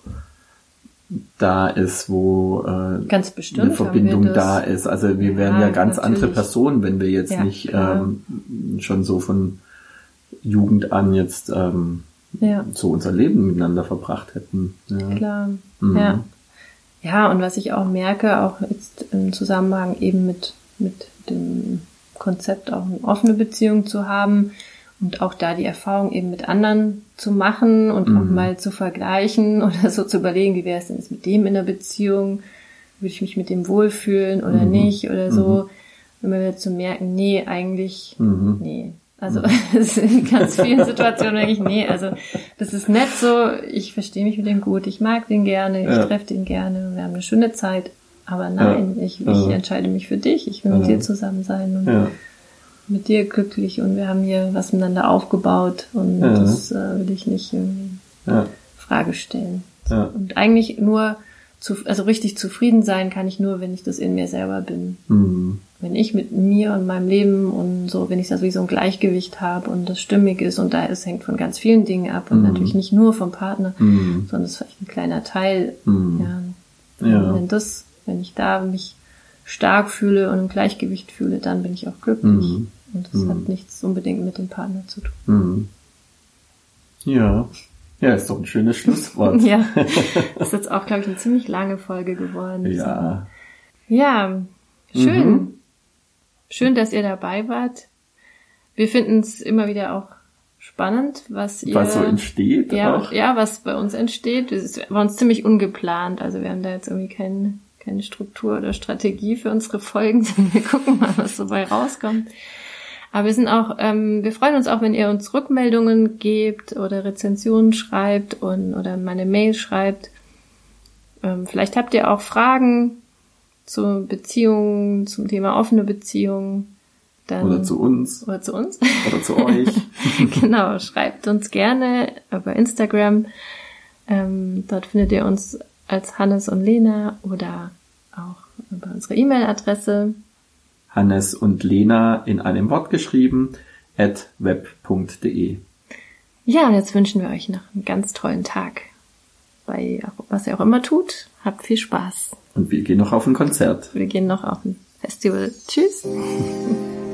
Speaker 2: da ist, wo äh,
Speaker 1: ganz bestimmt
Speaker 2: eine Verbindung da ist. Also wir ja, wären ja ganz natürlich. andere Personen, wenn wir jetzt ja, nicht ähm, schon so von Jugend an jetzt ähm, ja. so unser Leben miteinander verbracht hätten.
Speaker 1: Ja. Klar, mhm. ja. Ja, und was ich auch merke, auch jetzt im Zusammenhang eben mit, mit dem Konzept auch eine offene Beziehung zu haben, und auch da die Erfahrung eben mit anderen zu machen und mhm. auch mal zu vergleichen oder so zu überlegen, wie wäre es denn jetzt mit dem in der Beziehung? Würde ich mich mit dem wohlfühlen oder mhm. nicht oder so? Mhm. Immer wieder zu merken, nee, eigentlich, mhm. nee. Also es in ganz vielen Situationen denke ich, nee, also das ist nett so, ich verstehe mich mit dem gut, ich mag den gerne, ich ja. treffe den gerne, wir haben eine schöne Zeit, aber nein, ja. ich, ich also. entscheide mich für dich, ich will mit dir zusammen sein und ja mit dir glücklich und wir haben hier was miteinander aufgebaut und ja. das äh, will ich nicht irgendwie ja. Frage stellen. Ja. Und eigentlich nur zu, also richtig zufrieden sein kann ich nur, wenn ich das in mir selber bin. Mhm. Wenn ich mit mir und meinem Leben und so, wenn ich da sowieso ein Gleichgewicht habe und das stimmig ist und da ist, hängt von ganz vielen Dingen ab und mhm. natürlich nicht nur vom Partner, mhm. sondern es ist vielleicht ein kleiner Teil. Mhm. Ja. ja. Wenn das, wenn ich da mich stark fühle und im Gleichgewicht fühle, dann bin ich auch glücklich. Mhm. Und das hat mhm. nichts unbedingt mit dem Partner zu tun.
Speaker 2: Ja. Ja, ist doch ein schönes Schlusswort.
Speaker 1: ja, das ist jetzt auch, glaube ich, eine ziemlich lange Folge geworden.
Speaker 2: Ja.
Speaker 1: Ja, schön. Mhm. Schön, dass ihr dabei wart. Wir finden es immer wieder auch spannend, was ihr...
Speaker 2: Was so entsteht.
Speaker 1: Ja, auch. ja was bei uns entsteht. Es war uns ziemlich ungeplant. Also wir haben da jetzt irgendwie kein, keine Struktur oder Strategie für unsere Folgen. Wir gucken mal, was dabei rauskommt. Aber wir sind auch, ähm, wir freuen uns auch, wenn ihr uns Rückmeldungen gebt oder Rezensionen schreibt und oder meine Mail schreibt. Ähm, vielleicht habt ihr auch Fragen zu Beziehungen, zum Thema offene Beziehungen.
Speaker 2: Dann, oder zu uns.
Speaker 1: Oder zu uns.
Speaker 2: Oder zu euch.
Speaker 1: genau, schreibt uns gerne über Instagram. Ähm, dort findet ihr uns als Hannes und Lena oder auch über unsere E-Mail-Adresse
Speaker 2: Hannes und Lena in einem Wort geschrieben, at web.de.
Speaker 1: Ja, und jetzt wünschen wir euch noch einen ganz tollen Tag. Bei was ihr auch immer tut, habt viel Spaß.
Speaker 2: Und wir gehen noch auf ein Konzert.
Speaker 1: Wir gehen noch auf ein Festival. Tschüss.